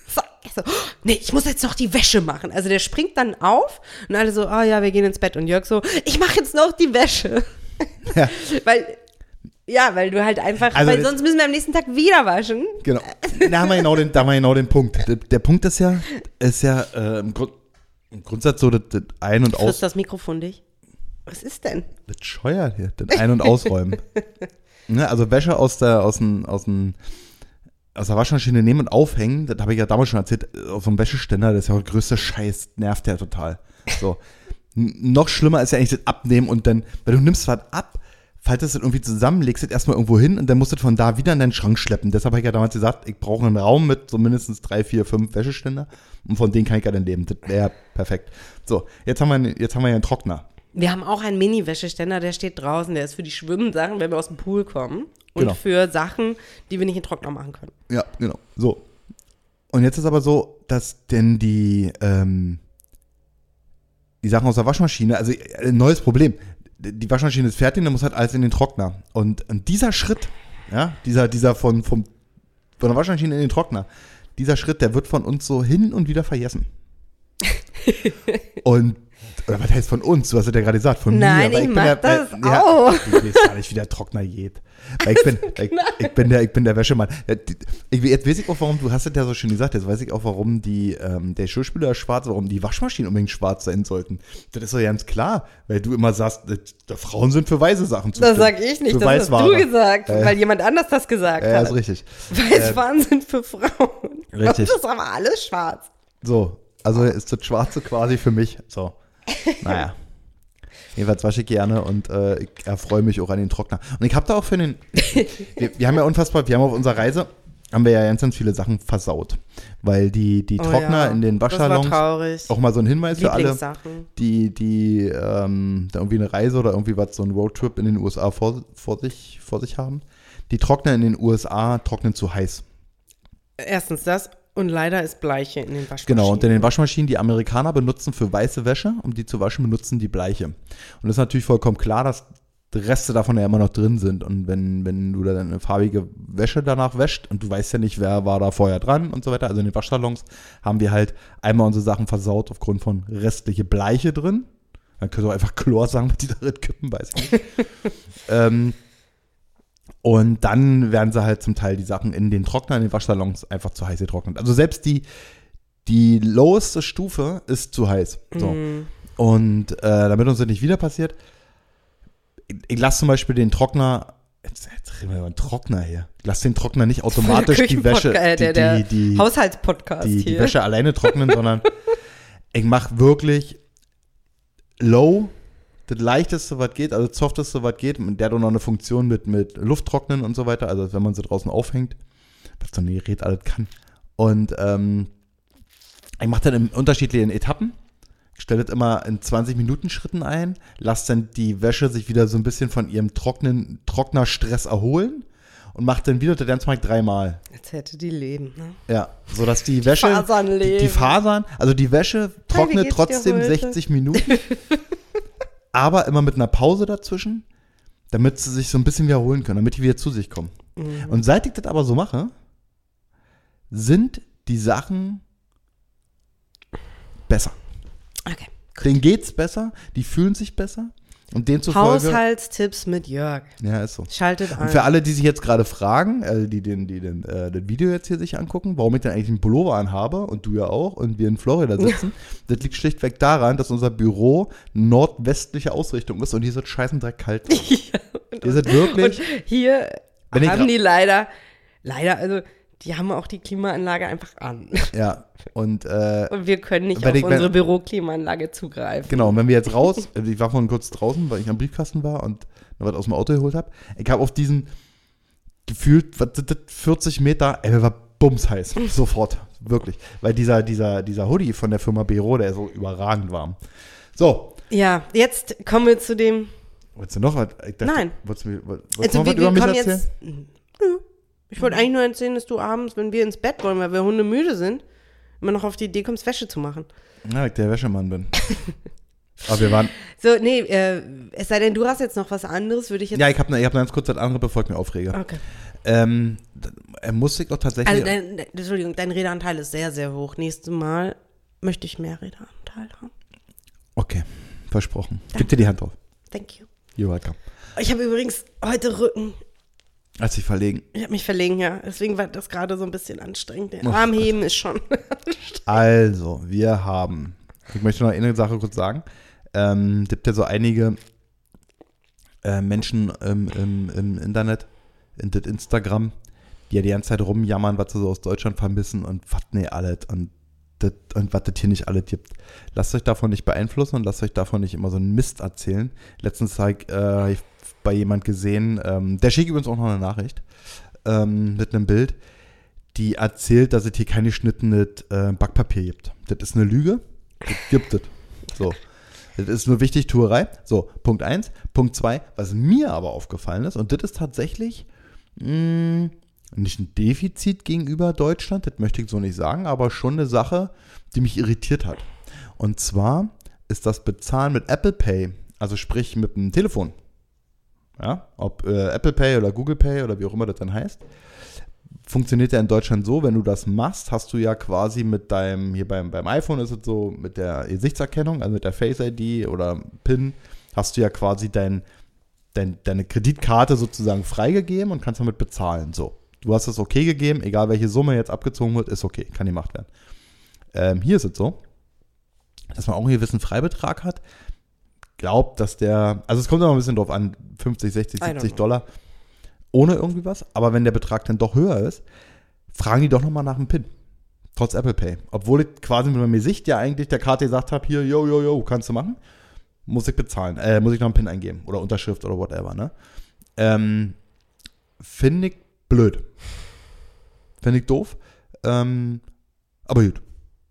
sag ich so, oh, nee, ich muss jetzt noch die Wäsche machen. Also der springt dann auf und alle so, ah ja, wir gehen ins Bett. Und Jörg so, ich mache jetzt noch die Wäsche. Ja. weil, ja, weil du halt einfach, Also weil sonst müssen wir am nächsten Tag wieder waschen. Genau. Da haben wir genau den, da haben wir genau den Punkt. Der, der Punkt ist ja, ist ja äh, im, Grund, im Grundsatz so das, das Ein- und Aus. Das Mikrofon dich? Was ist denn? Das scheuert hier, das Ein- und Ausräumen. ne, also Wäsche aus der, aus dem, aus dem, aus der Waschmaschine nehmen und aufhängen, das habe ich ja damals schon erzählt, auf so einem Wäscheständer, das ist ja auch der größte Scheiß, nervt ja total. So. Noch schlimmer ist ja eigentlich das Abnehmen und dann, weil du nimmst was ab, faltest es irgendwie zusammen, legst es erstmal irgendwo hin und dann musst du von da wieder in deinen Schrank schleppen. Deshalb habe ich ja damals gesagt, ich brauche einen Raum mit so mindestens drei, vier, fünf Wäscheständer und von denen kann ich ja dann leben. Das wäre perfekt. So, jetzt haben wir, jetzt haben wir ja einen Trockner. Wir haben auch einen Mini-Wäscheständer, der steht draußen. Der ist für die Schwimmsachen, wenn wir aus dem Pool kommen. Und Genau. für Sachen, die wir nicht in den Trockner machen können. Ja, genau. So. Und jetzt ist aber so, dass denn die, ähm, die Sachen aus der Waschmaschine, also äh, ein neues Problem. Die Waschmaschine ist fertig, dann muss halt alles in den Trockner. Und, und dieser Schritt, ja, dieser, dieser von, vom, von der Waschmaschine in den Trockner, dieser Schritt, der wird von uns so hin und wieder vergessen. und, oder was heißt von uns? Du hast es ja gerade gesagt, von Nein, mir. weil ich bin mach das weil- ja, auch. Du weißt gar nicht, wie der Trockner geht. Weil ich bin, ich, ich bin der, ich bin der Wäschemann. Ja, Ich, jetzt weiß ich auch, warum, du hast es ja so schön gesagt, jetzt weiß ich auch, warum die, ähm, der ist schwarz, warum die Waschmaschinen unbedingt schwarz sein sollten. Das ist doch ganz klar, weil du immer sagst, äh, Frauen sind für weiße Sachen Das zuständig. sag ich nicht, Für das hast du gesagt, Äh, weil jemand anders das gesagt Ja, ja, hat. ist richtig. Weißfahren sind für Frauen. Richtig. Das ist aber alles schwarz. So, also ist das Schwarze quasi für mich. So, naja. Jedenfalls wasche ich gerne und äh, ich erfreue mich auch an den Trockner. Und ich habe da auch für den, wir, wir haben ja unfassbar, wir haben auf unserer Reise, haben wir ja ganz, ganz viele Sachen versaut. Weil die, die Oh Trockner ja, in den Das Waschsalons, auch mal so ein Hinweis für alle, die, die ähm, da irgendwie eine Reise oder irgendwie was, so ein Roadtrip in den USA vor, vor, sich, vor sich haben. Die Trockner in den USA trocknen zu heiß. Erstens das und leider ist Bleiche in den Waschmaschinen. Genau, und in den Waschmaschinen, die Amerikaner benutzen für weiße Wäsche, um die zu waschen, benutzen die Bleiche. Und das ist natürlich vollkommen klar, dass Reste davon ja immer noch drin sind. Und wenn, wenn du dann eine farbige Wäsche danach wäscht und du weißt ja nicht, wer war da vorher dran und so weiter, also in den Waschsalons haben wir halt einmal unsere Sachen versaut aufgrund von restliche Bleiche drin. Dann ihr auch einfach Chlor sagen, was die darin kippen, weiß ich nicht. ähm, und dann werden sie halt zum Teil die Sachen in den Trockner, in den Waschsalons einfach zu heiß getrocknet. Also selbst die, die loweste Stufe ist zu heiß. So. Mhm. Und äh, damit uns das nicht wieder passiert, ich, ich lasse zum Beispiel den Trockner, jetzt, jetzt reden wir über einen Trockner hier. Ich lasse den Trockner nicht automatisch die Wäsche, die, der die, die, Haushaltspodcast die, die. Wäsche alleine trocknen, sondern ich mache wirklich low, das leichteste, was geht, also das softeste, was geht, und der hat auch noch eine Funktion mit, mit Lufttrocknen und so weiter, also wenn man sie draußen aufhängt, was so ein Gerät alles kann. Und ähm, ich mache dann in unterschiedlichen Etappen. Ich stelle das immer in 20-Minuten-Schritten ein, lasse dann die Wäsche sich wieder so ein bisschen von ihrem trockenen Trocknerstress erholen und mache dann wieder, mache ich dreimal. Als hätte die Leben. Ne? Ja, so dass die Wäsche, Fasern die, die leben. Fasern, also die Wäsche trocknet dir trotzdem heute? 60 Minuten, aber immer mit einer Pause dazwischen, damit sie sich so ein bisschen wiederholen können, damit die wieder zu sich kommen. Mhm. Und seit ich das aber so mache, sind die Sachen besser. Okay. Denen geht's besser, die fühlen sich besser. Und demzufolge. Haushaltstipps mit Jörg. Ja, ist so. Schaltet ein. Und für alle, die sich jetzt gerade fragen, äh, die, den, die den, äh, das Video jetzt hier sich angucken, warum ich denn eigentlich einen Pullover anhabe und du ja auch und wir in Florida sitzen, das liegt schlichtweg daran, dass unser Büro nordwestliche Ausrichtung ist und hier ist es scheißendreck kalt. ja, und, Ihr seid wirklich. und hier haben die leider, leider, also die haben auch die Klimaanlage einfach an. ja, und äh, Und wir können nicht auf ich- wenn- unsere Büroklimaanlage zugreifen. genau, und wenn wir jetzt raus, ich war vorhin kurz draußen, weil ich am Briefkasten war und noch was aus dem Auto geholt habe. Ich habe auf diesen gefühlt, was sind das, 40 Meter, ey, war bumsheiß. Sofort, wirklich. Weil dieser, dieser, dieser Hoodie von der Firma Bero, der ist so überragend warm. So, Ja, jetzt kommen wir zu dem. Wolltest du noch was? Dachte, Nein. Wolltest du mir, wolltest Also wir, wir kommen jetzt. Ich wollte eigentlich nur erzählen, dass du abends, wenn wir ins Bett wollen, weil wir Hunde müde sind, immer noch auf die Idee kommst, Wäsche zu machen. Ja, ich der Wäschemann bin. Aber wir waren. So, nee, äh, es sei denn, du hast jetzt noch was anderes, würde ich jetzt. Ja, ich habe ich hab ganz kurz das andere, bevor ich mich aufrege. Okay. Ähm, er musste ich auch tatsächlich. Also, dein, dein, Entschuldigung, dein Redeanteil ist sehr, sehr hoch. Nächstes Mal möchte ich mehr Redeanteil haben. okay, versprochen. Gib dir die Hand drauf. Thank you. You're welcome. Ich habe übrigens heute Rücken. Hat sich verlegen. Ich habe mich verlegen, ja. Deswegen war das gerade so ein bisschen anstrengend. Der Oh Armheben ist schon. Also, wir haben. Ich möchte noch eine Sache kurz sagen. Ähm, gibt ja so einige äh, Menschen im, im, im Internet, in das Instagram, die ja die ganze Zeit rumjammern, was sie so aus Deutschland vermissen und was nee alles und das und was das hier nicht alles gibt. Lasst euch davon nicht beeinflussen und lasst euch davon nicht immer so einen Mist erzählen. Letztens habe ich, äh, ich bei jemand gesehen, ähm, der schickt übrigens auch noch eine Nachricht ähm, mit einem Bild, die erzählt, dass es hier keine geschnittenes äh, Backpapier gibt. Das ist eine Lüge. Das gibt es. So. Das ist nur wichtig, Tuerei. So, Punkt 1. Punkt 2, was mir aber aufgefallen ist, und das ist tatsächlich mh, nicht ein Defizit gegenüber Deutschland, das möchte ich so nicht sagen, aber schon eine Sache, die mich irritiert hat. Und zwar ist das Bezahlen mit Apple Pay, also sprich mit dem Telefon. Ja, ob äh, Apple Pay oder Google Pay oder wie auch immer das dann heißt funktioniert ja in Deutschland so, wenn du das machst, hast du ja quasi mit deinem, hier beim, beim iPhone ist es so, mit der Gesichtserkennung, also mit der Face ID oder PIN, hast du ja quasi dein, dein, deine Kreditkarte sozusagen freigegeben und kannst damit bezahlen. So. Du hast das okay gegeben, egal welche Summe jetzt abgezogen wird, ist okay, kann gemacht werden. Ähm, hier ist es so, dass man auch einen gewissen Freibetrag hat. Glaubt, dass der, also es kommt immer ein bisschen drauf an, 50, 60, I don't 70 know. Dollar ohne irgendwie was. Aber wenn der Betrag dann doch höher ist, fragen die doch nochmal nach dem PIN. Trotz Apple Pay. Obwohl ich quasi mit meinem Gesicht ja eigentlich der Karte gesagt habe, hier, yo, yo, yo, kannst du machen. Muss ich bezahlen. Äh, muss ich noch einen PIN eingeben. Oder Unterschrift oder whatever, ne? Ähm, Finde ich blöd. Finde ich doof. Ähm, aber gut.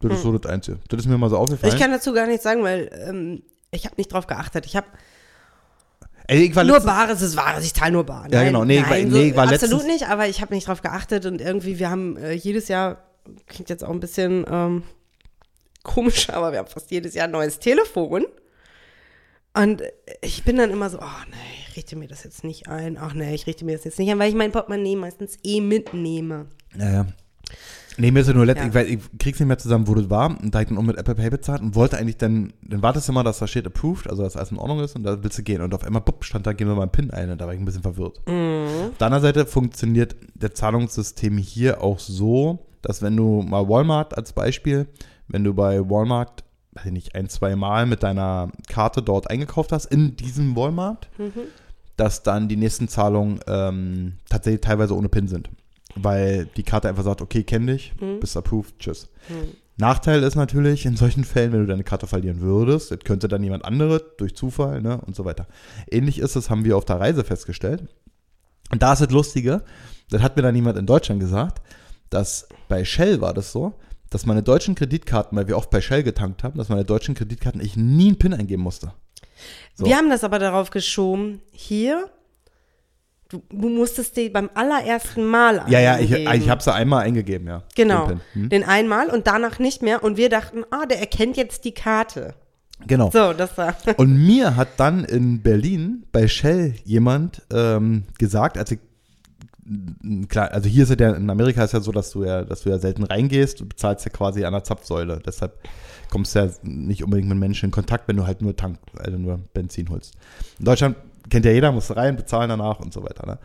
Das ist so das Einzige. Das ist mir mal so aufgefallen. Ich kann dazu gar nichts sagen, weil ähm, ich habe nicht drauf geachtet. Ich habe nur Bares ist Wahres, ich zahle nur Bar. Ja, genau. Nee, ich war- nein, nee, ich war absolut letztens- nicht, aber ich habe nicht drauf geachtet und irgendwie, wir haben äh, jedes Jahr, klingt jetzt auch ein bisschen ähm, komisch, aber wir haben fast jedes Jahr ein neues Telefon. Und ich bin dann immer so, oh nee, ich richte mir das jetzt nicht ein. Ach nee, ich richte mir das jetzt nicht ein, weil ich mein Portemonnaie meistens eh mitnehme. Ja, ja. Nee, mir ist ja nur letztlich, Ja. weil ich krieg's nicht mehr zusammen, wo das war. Und da ich dann auch mit Apple Pay bezahlt und wollte eigentlich dann, dann wartest du immer, dass da steht approved, also dass alles in Ordnung ist und da willst du gehen. Und auf einmal, bupp, stand da, gehen wir mal einen PIN ein und da war ich ein bisschen verwirrt. Mhm. Auf der anderen Seite funktioniert der Zahlungssystem hier auch so, dass wenn du mal Walmart als Beispiel, wenn du bei Walmart, weiß ich nicht, ein, zwei Mal mit deiner Karte dort eingekauft hast, in diesem Walmart, dass dann die nächsten Zahlungen ähm, tatsächlich teilweise ohne PIN sind. Weil die Karte einfach sagt, okay, kenn dich, bist approved, tschüss. Nachteil ist natürlich in solchen Fällen, wenn du deine Karte verlieren würdest, das könnte dann jemand anderes durch Zufall ne, und so weiter. Ähnlich ist es, haben wir auf der Reise festgestellt. Und da ist das Lustige, das hat mir dann jemand in Deutschland gesagt, dass bei Shell war das so, dass meine deutschen Kreditkarten, weil wir oft bei Shell getankt haben, dass meine deutschen Kreditkarten ich nie einen PIN eingeben musste. So. Wir haben das aber darauf geschoben, hier, du, du musstest die beim allerersten Mal Ja, ja, ich, eingeben. ich habe sie einmal eingegeben, ja. Genau, Den. Hm? den einmal und danach nicht mehr. Und wir dachten, ah, der erkennt jetzt die Karte. Genau. So, das war. Und mir hat dann in Berlin bei Shell jemand ähm, gesagt, als ich klar, also hier ist ja, in Amerika ist ja so, dass du ja, dass du ja selten reingehst, du bezahlst ja quasi an der Zapfsäule. Deshalb kommst du ja nicht unbedingt mit Menschen in Kontakt, wenn du halt nur Tank, also nur Benzin holst. In Deutschland kennt ja jeder, musst rein, bezahlen danach und so weiter. Ne?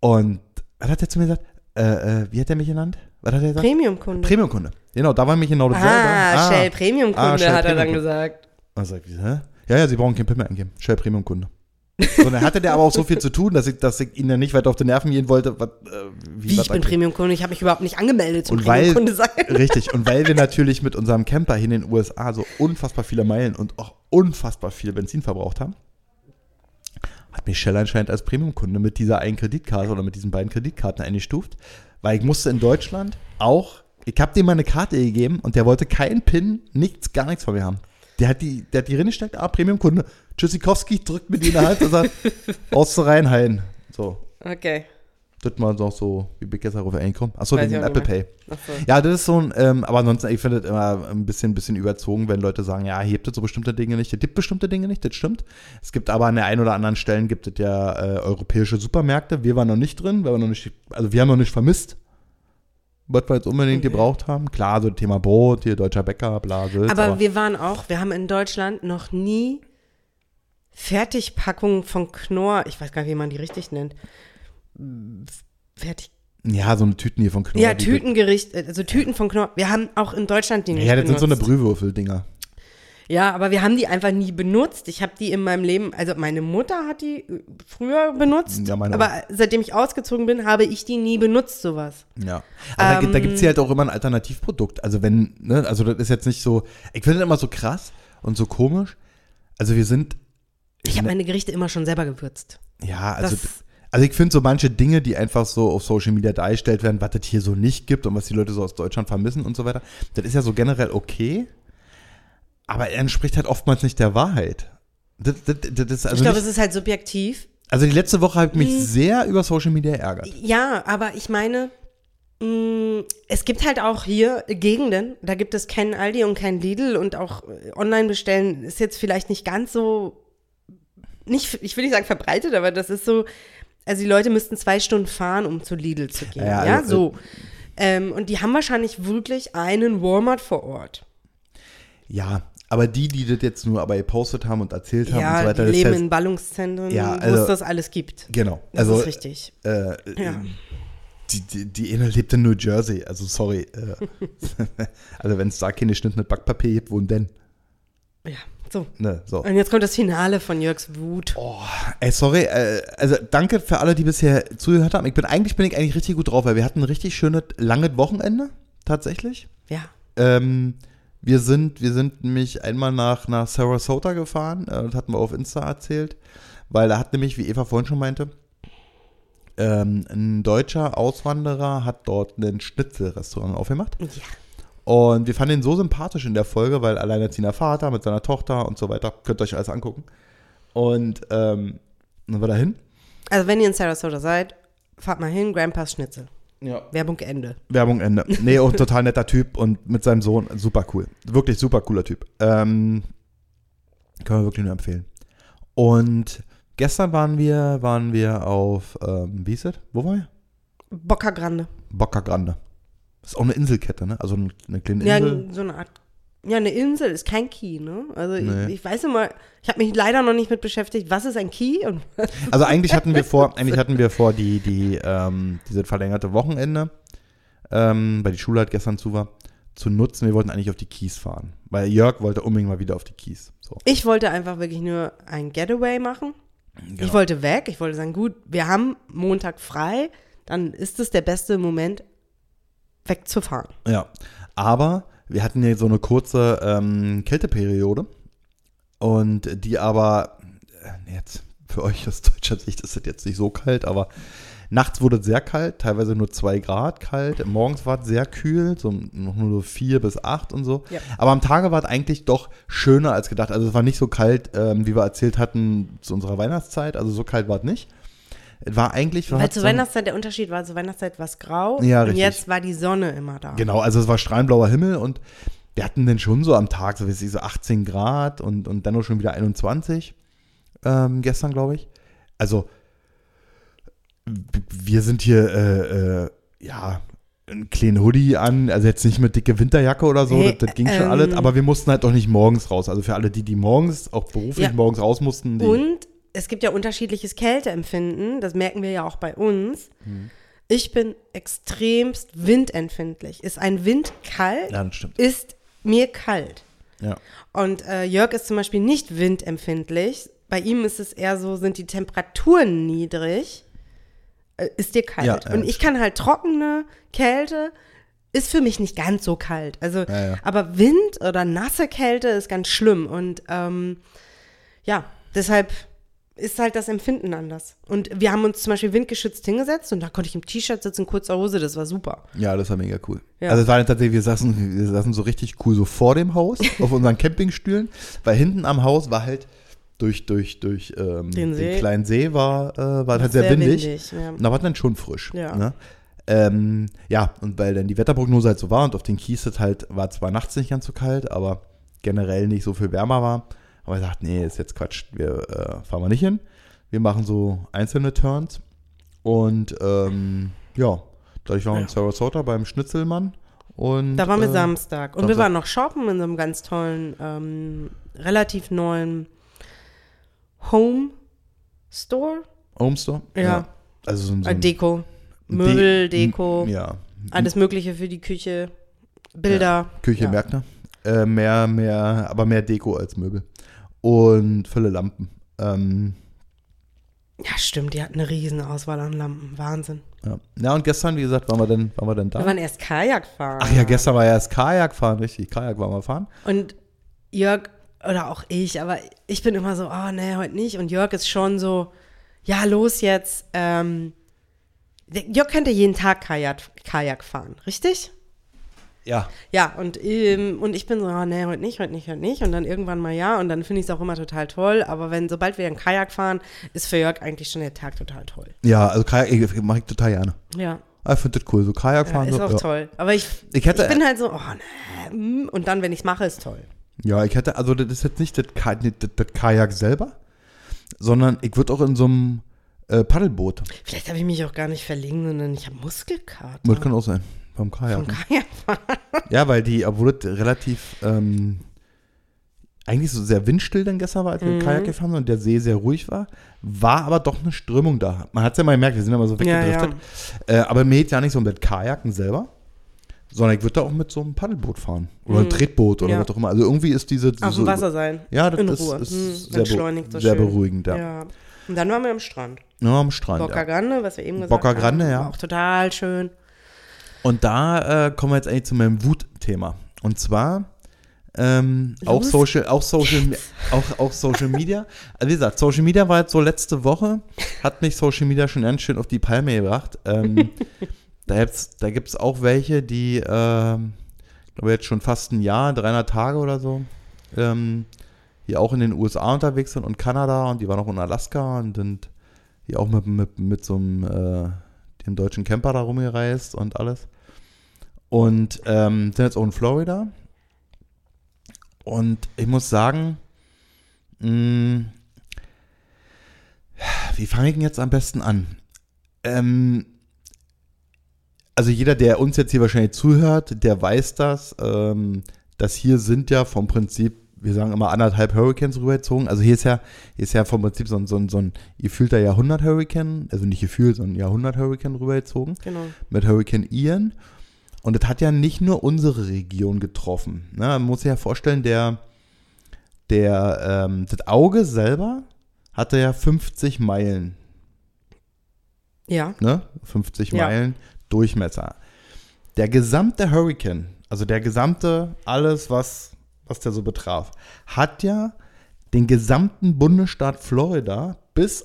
Und was hat er zu mir gesagt? Äh, äh, wie hat er mich genannt? Was hat er gesagt? Premium-Kunde. Premium-Kunde. Genau, da war mich genau dasselbe. ah, Shell Premium-Kunde, Ah, hat er dann gesagt. Und dann sag ich, hä? Ja, ja, sie brauchen kein PIN mehr eingeben. Shell Premium-Kunde. So, dann hatte der aber auch so viel zu tun, dass ich, dass ich ihn ja nicht weiter auf die Nerven gehen wollte. Was, äh, Wie, was ich bin Premium-Kunde, ich habe mich überhaupt nicht angemeldet zum Premium-Kunde sein. Richtig, und weil wir natürlich mit unserem Camper hier in den USA so unfassbar viele Meilen und auch unfassbar viel Benzin verbraucht haben, hat mich Shell anscheinend als Premium-Kunde mit dieser einen Kreditkarte oder mit diesen beiden Kreditkarten eingestuft, weil ich musste in Deutschland auch, ich habe dem mal eine Karte gegeben und der wollte keinen PIN, nichts, gar nichts von mir haben. Der hat die, der hat die drin gesteckt, ah, Premium-Kunde. Tschüssikowski drückt in der Hand und sagt, aus zu reinhallen. So, Okay. das mal noch so, wie bin ich jetzt darauf eingekommen? Achso, wegen auch Apple. Pay. Achso. Ja, das ist so ein, ähm, aber ansonsten, ich finde es immer ein bisschen, bisschen überzogen, wenn Leute sagen, ja, hier gibt es so bestimmte Dinge nicht, es gibt bestimmte Dinge nicht, das stimmt. Es gibt aber an der einen oder anderen Stellen gibt es ja äh, europäische Supermärkte. Wir waren noch nicht drin, weil wir noch nicht, also wir haben noch nicht vermisst, was wir jetzt unbedingt Nee. gebraucht haben. Klar, so Thema Brot, hier deutscher Bäcker, bla, Sülz, Aber wir waren auch, wir haben in Deutschland noch nie Fertigpackungen von Knorr, ich weiß gar nicht, wie man die richtig nennt. Fertig. ja, so eine Tüten hier von Knorr. Ja, Tütengericht, also Tüten von Knorr. Wir haben auch in Deutschland die nicht Ja, das sind benutzt. so eine Brühwürfel-Dinger. Ja, aber wir haben die einfach nie benutzt. Ich habe die in meinem Leben, also meine Mutter hat die äh, früher benutzt, Ja, meine aber seitdem ich ausgezogen bin, habe ich die nie benutzt, sowas. Ja. Aber da, gibt- da Ähm, gibt es ja halt auch immer ein Alternativprodukt. Also wenn, ne, also das ist jetzt nicht so, ich finde das immer so krass und so komisch. Also wir sind, Ich habe meine Gerichte immer schon selber gewürzt. ja, also, Das- also ich finde so manche Dinge, die einfach so auf Social Media dargestellt werden, was das hier so nicht gibt und was die Leute so aus Deutschland vermissen und so weiter, das ist ja so generell okay, aber er entspricht halt oftmals nicht der Wahrheit. Das, das, das also, ich glaube, es ist halt subjektiv. also die letzte Woche habe ich mich Mhm. sehr über Social Media ärgert. Ja, aber ich meine, mh, es gibt halt auch hier Gegenden, da gibt es keinen Aldi und kein Lidl und auch äh, online bestellen ist jetzt vielleicht nicht ganz so, nicht, ich will nicht sagen verbreitet, aber das ist so, also die Leute müssten zwei Stunden fahren, um zu Lidl zu gehen. Ja, Ja, also, so. Ähm, und die haben wahrscheinlich wirklich einen Walmart vor Ort. Ja, aber die, die das jetzt nur aber gepostet haben und erzählt haben und Ja, so weiter, die das leben heißt, in Ballungszentren, Ja, wo also- es das alles gibt. Genau. Das also, ist richtig. Äh, Ja. die, die, die eine lebt in New Jersey, also sorry. Äh, also wenn es da keine Schnitt mit Backpapier gibt, wo denn? Ja, so. Ne, so. Und jetzt kommt das Finale von Jörgs Wut. Oh, ey, sorry, äh, also danke für alle, die bisher zugehört haben. Ich bin eigentlich bin ich eigentlich richtig gut drauf, weil wir hatten ein richtig schönes, langes Wochenende, tatsächlich. Ja. Ähm, wir sind, wir sind nämlich einmal nach, nach Sarasota gefahren, äh, das hatten wir auf Insta erzählt, weil da hat nämlich, wie Eva vorhin schon meinte, ähm, ein deutscher Auswanderer hat dort ein Schnitzelrestaurant aufgemacht. Ja. Und wir fanden ihn so sympathisch in der Folge, weil alleinerziehender Vater mit seiner Tochter und so weiter, könnt ihr euch alles angucken. Und ähm, dann sind wir dahin. Also wenn ihr in Sarasota seid, fahrt mal hin, Grandpas Schnitzel. Ja. Werbung Ende. Werbung Ende. Nee, auch total netter Typ und mit seinem Sohn super cool. Wirklich super cooler Typ. Ähm, kann man wirklich nur empfehlen. Und gestern waren wir, waren wir auf, ähm, wie ist das? Wo waren wir? Boca Grande. Boca Grande. Das ist auch eine Inselkette, ne? Also eine kleine Ja, Insel. so eine Art. Ja, eine Insel ist kein Key, ne? Also Nee. ich, ich weiß immer, ich habe mich leider noch nicht mit beschäftigt, was ist ein Key und Also eigentlich hatten wir vor, eigentlich hatten wir vor, die, die, ähm, diese verlängerte Wochenende, ähm, weil die Schule halt gestern zu war, zu nutzen. Wir wollten eigentlich auf die Kies fahren. Weil Jörg wollte unbedingt mal wieder auf die Kies. So. ich wollte einfach wirklich nur ein Getaway machen. Genau. Ich wollte weg, ich wollte sagen, gut, wir haben Montag frei, dann ist es der beste Moment, wegzufahren. Ja, aber wir hatten ja so eine kurze ähm, Kälteperiode und die aber, äh, jetzt für euch aus deutscher Sicht ist es jetzt nicht so kalt, aber nachts wurde es sehr kalt, teilweise nur zwei Grad kalt, morgens war es sehr kühl, so noch nur so vier bis acht und so. Ja. Aber am Tage war es eigentlich doch schöner als gedacht. Also es war nicht so kalt, ähm, wie wir erzählt hatten zu unserer Weihnachtszeit, also so kalt war es nicht. War eigentlich, Weil zur so Weihnachtszeit, der Unterschied war, zur Weihnachtszeit war es grau Ja, und richtig. jetzt war die Sonne immer da. Genau, also es war strahlenblauer Himmel und wir hatten dann schon so am Tag, so wie so 18 Grad und, und dann auch schon wieder 21 ähm, gestern, glaube ich. Also wir sind hier, äh, äh, ja, einen kleinen Hoodie an, also jetzt nicht mit dicke Winterjacke oder so, Hey, das, das ging schon ähm, alles, aber wir mussten halt doch nicht morgens raus. Also für alle die, die morgens, auch beruflich Ja. morgens raus mussten, Und es gibt ja unterschiedliches Kälteempfinden, das merken wir ja auch bei uns. Hm. Ich bin extremst windempfindlich. Ist ein Wind kalt, ja, das stimmt. ist mir kalt. Ja. Und äh, Jörg ist zum Beispiel nicht windempfindlich. Bei ihm ist es eher so, sind die Temperaturen niedrig, äh, ist dir kalt. Ja. Und ich kann halt trockene Kälte, ist für mich nicht ganz so kalt. Also, aber Wind oder nasse Kälte ist ganz schlimm. Und ähm, ja, deshalb ist halt das Empfinden anders. Und wir haben uns zum Beispiel windgeschützt hingesetzt und da konnte ich im T-Shirt sitzen, kurzer Hose, das war super. Ja, das war mega cool. Ja. Also es war tatsächlich, wir saßen, wir saßen so richtig cool so vor dem Haus auf unseren Campingstühlen, weil hinten am Haus war halt durch, durch, durch ähm, Den den, kleinen See war, äh, war halt sehr, windig. ja. Und da war dann schon frisch. Ja. Ne? Ähm, ja, und weil dann die Wetterprognose halt so war und auf den Kies halt war zwar nachts nicht ganz so kalt, aber generell nicht so viel wärmer war. Aber ich dachte, nee, ist jetzt Quatsch, wir äh, fahren wir nicht hin. Wir machen so einzelne Turns. Und ähm, ja, dadurch waren wir in Sarasota beim Schnitzelmann. Und, Da waren wir äh, Samstag. Und wir Samstag. waren noch shoppen in so einem ganz tollen, ähm, relativ neuen Home Store. Home Store? Ja. Also so, ein- so ein Deko. De- Möbel, Deko. Ja. Alles Mögliche für die Küche. Bilder. Küche, ja. Märkte. Äh, mehr, mehr, aber mehr Deko als Möbel. Und viele Lampen. Ähm, Ja, stimmt. Die hatten eine riesen Auswahl an Lampen. Wahnsinn. ja. ja, und gestern, wie gesagt, waren wir denn, waren wir denn da? Wir waren erst Kajak fahren. Ach ja, gestern war ja das Kajak fahren, richtig. Kajak waren wir fahren. Und Jörg, oder auch ich, aber ich bin immer so, oh nee, heute nicht. Und Jörg ist schon so, ja, los jetzt. Ähm, Jörg könnte jeden Tag Kajak, Kajak fahren, richtig? Ja. Ja, und, ähm, und ich bin so, oh, nee, heute nicht, heute nicht, heute nicht. Und dann irgendwann mal ja. Und dann finde ich es auch immer total toll. Aber wenn, sobald wir ein Kajak fahren, ist für Jörg eigentlich schon der Tag total toll. Ja, also Kajak ich, mache ich total gerne. Ja, Ah, Ich finde das cool. So Kajak ja fahren. ist so, auch ja. toll. Aber ich, Ich hätte- bin halt so, oh nee. mm. Und dann, wenn ich es mache, ist toll. Ja, ich hätte, also das ist jetzt nicht das, das, das Kajak selber, sondern ich würde auch in so einem äh, Paddelboot. Vielleicht habe ich mich auch gar nicht verlegen, sondern ich habe Muskelkater. Das kann auch sein. Beim Kajak. Vom ne? Ja, weil die, obwohl das relativ, ähm, eigentlich so sehr windstill dann gestern war, als wir Kajak gefahren sind und der See sehr ruhig war, war aber doch eine Strömung da. Man hat es ja mal gemerkt, wir sind immer so Ja, weggedriftet. Äh, aber mir geht ja nicht so um das Kajaken selber, sondern ich würde da auch mit so einem Paddelboot fahren. Oder ein Tretboot oder Ja. was auch immer. Also irgendwie ist diese. Auf so, dem Wasser sein. Ja, das In ist, Ruhe. ist Hm, sehr, be so sehr beruhigend, ja. Ja. Und dann waren wir am Strand. Ja, am Strand. Boca ja. Grande, was wir eben gesagt Boca haben. Grande, ja. Auch total schön. Und da äh, kommen wir jetzt eigentlich zu meinem Wutthema. Und zwar ähm, auch Social, auch Social, auch, auch Social Media. Also wie gesagt, Social Media war jetzt so letzte Woche, hat mich Social Media schon ganz schön auf die Palme gebracht. Ähm, da gibt's, da gibt's auch welche, die, ähm, glaube jetzt schon fast ein Jahr, 300 Tage oder so, ähm, die auch in den USA unterwegs sind und Kanada und die waren auch in Alaska und sind die auch mit, mit, mit so einem äh, dem deutschen Camper da rumgereist und alles. Und ähm, sind jetzt auch in Florida. Und ich muss sagen, mh, wie fange ich denn jetzt am besten an? Ähm, also jeder, der uns jetzt hier wahrscheinlich zuhört, der weiß das, ähm, dass hier sind ja vom Prinzip, wir sagen immer anderthalb Hurricanes rübergezogen. Also hier ist ja, hier ist ja vom Prinzip so ein, so ein, so ein gefühlter Jahrhundert-Hurricane, also nicht gefühlt, sondern Jahrhundert-Hurricane rübergezogen Genau. mit Hurricane Ian. Und das hat ja nicht nur unsere Region getroffen. Ne? Man muss sich ja vorstellen, der, der, ähm, das Auge selber hatte ja 50 Meilen, Ja. ne? 50 Ja. Meilen Durchmesser. Der gesamte Hurricane, also der gesamte, alles, was, was der so betraf, hat ja den gesamten Bundesstaat Florida bis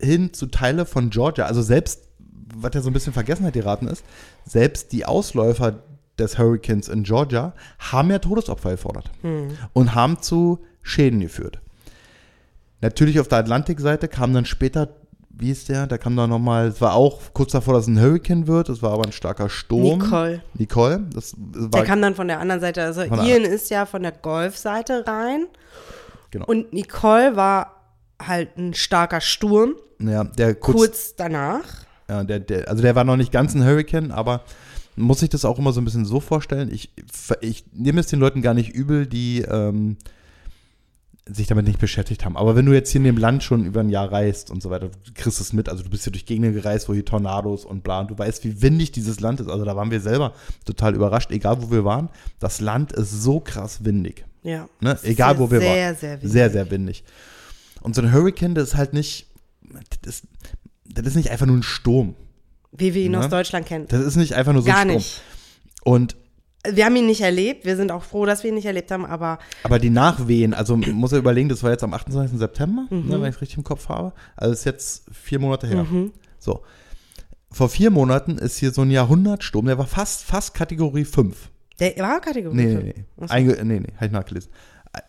hin zu Teile von Georgia, also selbst, was ja so ein bisschen Vergessenheit geraten ist, selbst die Ausläufer des Hurricanes in Georgia haben ja Todesopfer gefordert und haben zu Schäden geführt. Natürlich auf der Atlantikseite kam dann später, wie ist der? Da kam dann nochmal, es war auch kurz davor, dass es ein Hurricane wird, es war aber ein starker Sturm. Nicole. Nicole, das Der war kam dann von der anderen Seite. Also der- Ian ist ja von der Golfseite rein. Genau. Und Nicole war halt ein starker Sturm Ja, der kurz, kurz danach. Ja, der, der, also der war noch nicht ganz ein Hurricane, aber muss sich das auch immer so ein bisschen so vorstellen. Ich, ich nehme es den Leuten gar nicht übel, die ähm, sich damit nicht beschäftigt haben. Aber wenn du jetzt hier in dem Land schon über ein Jahr reist und so weiter, du kriegst es mit. Also du bist hier durch Gegenden gereist, wo hier Tornados und bla. Und du weißt, wie windig dieses Land ist. Also da waren wir selber total überrascht, egal wo wir waren. Das Land ist so krass windig. Ja. Ne? Egal wo wir sehr, waren. Sehr, sehr windig. Sehr, sehr windig. Und so ein Hurricane, das ist halt nicht, das, das ist nicht einfach nur ein Sturm. Wie wir ihn Ne? aus Deutschland kennen. Das ist nicht einfach nur so Gar ein Sturm. nicht. Und Wir haben ihn nicht erlebt. Wir sind auch froh, dass wir ihn nicht erlebt haben, aber Aber die Nachwehen, also muss ja überlegen, das war jetzt am 28. September, Mhm. ne, wenn ich es richtig im Kopf habe. Also ist jetzt vier Monate her. So. Vor vier Monaten ist hier so ein Jahrhundertsturm, der war fast, fast Kategorie 5. der war Kategorie. Nee, nee, fünf. nee. Ach so. Einge nee, nee, habe ich nachgelesen.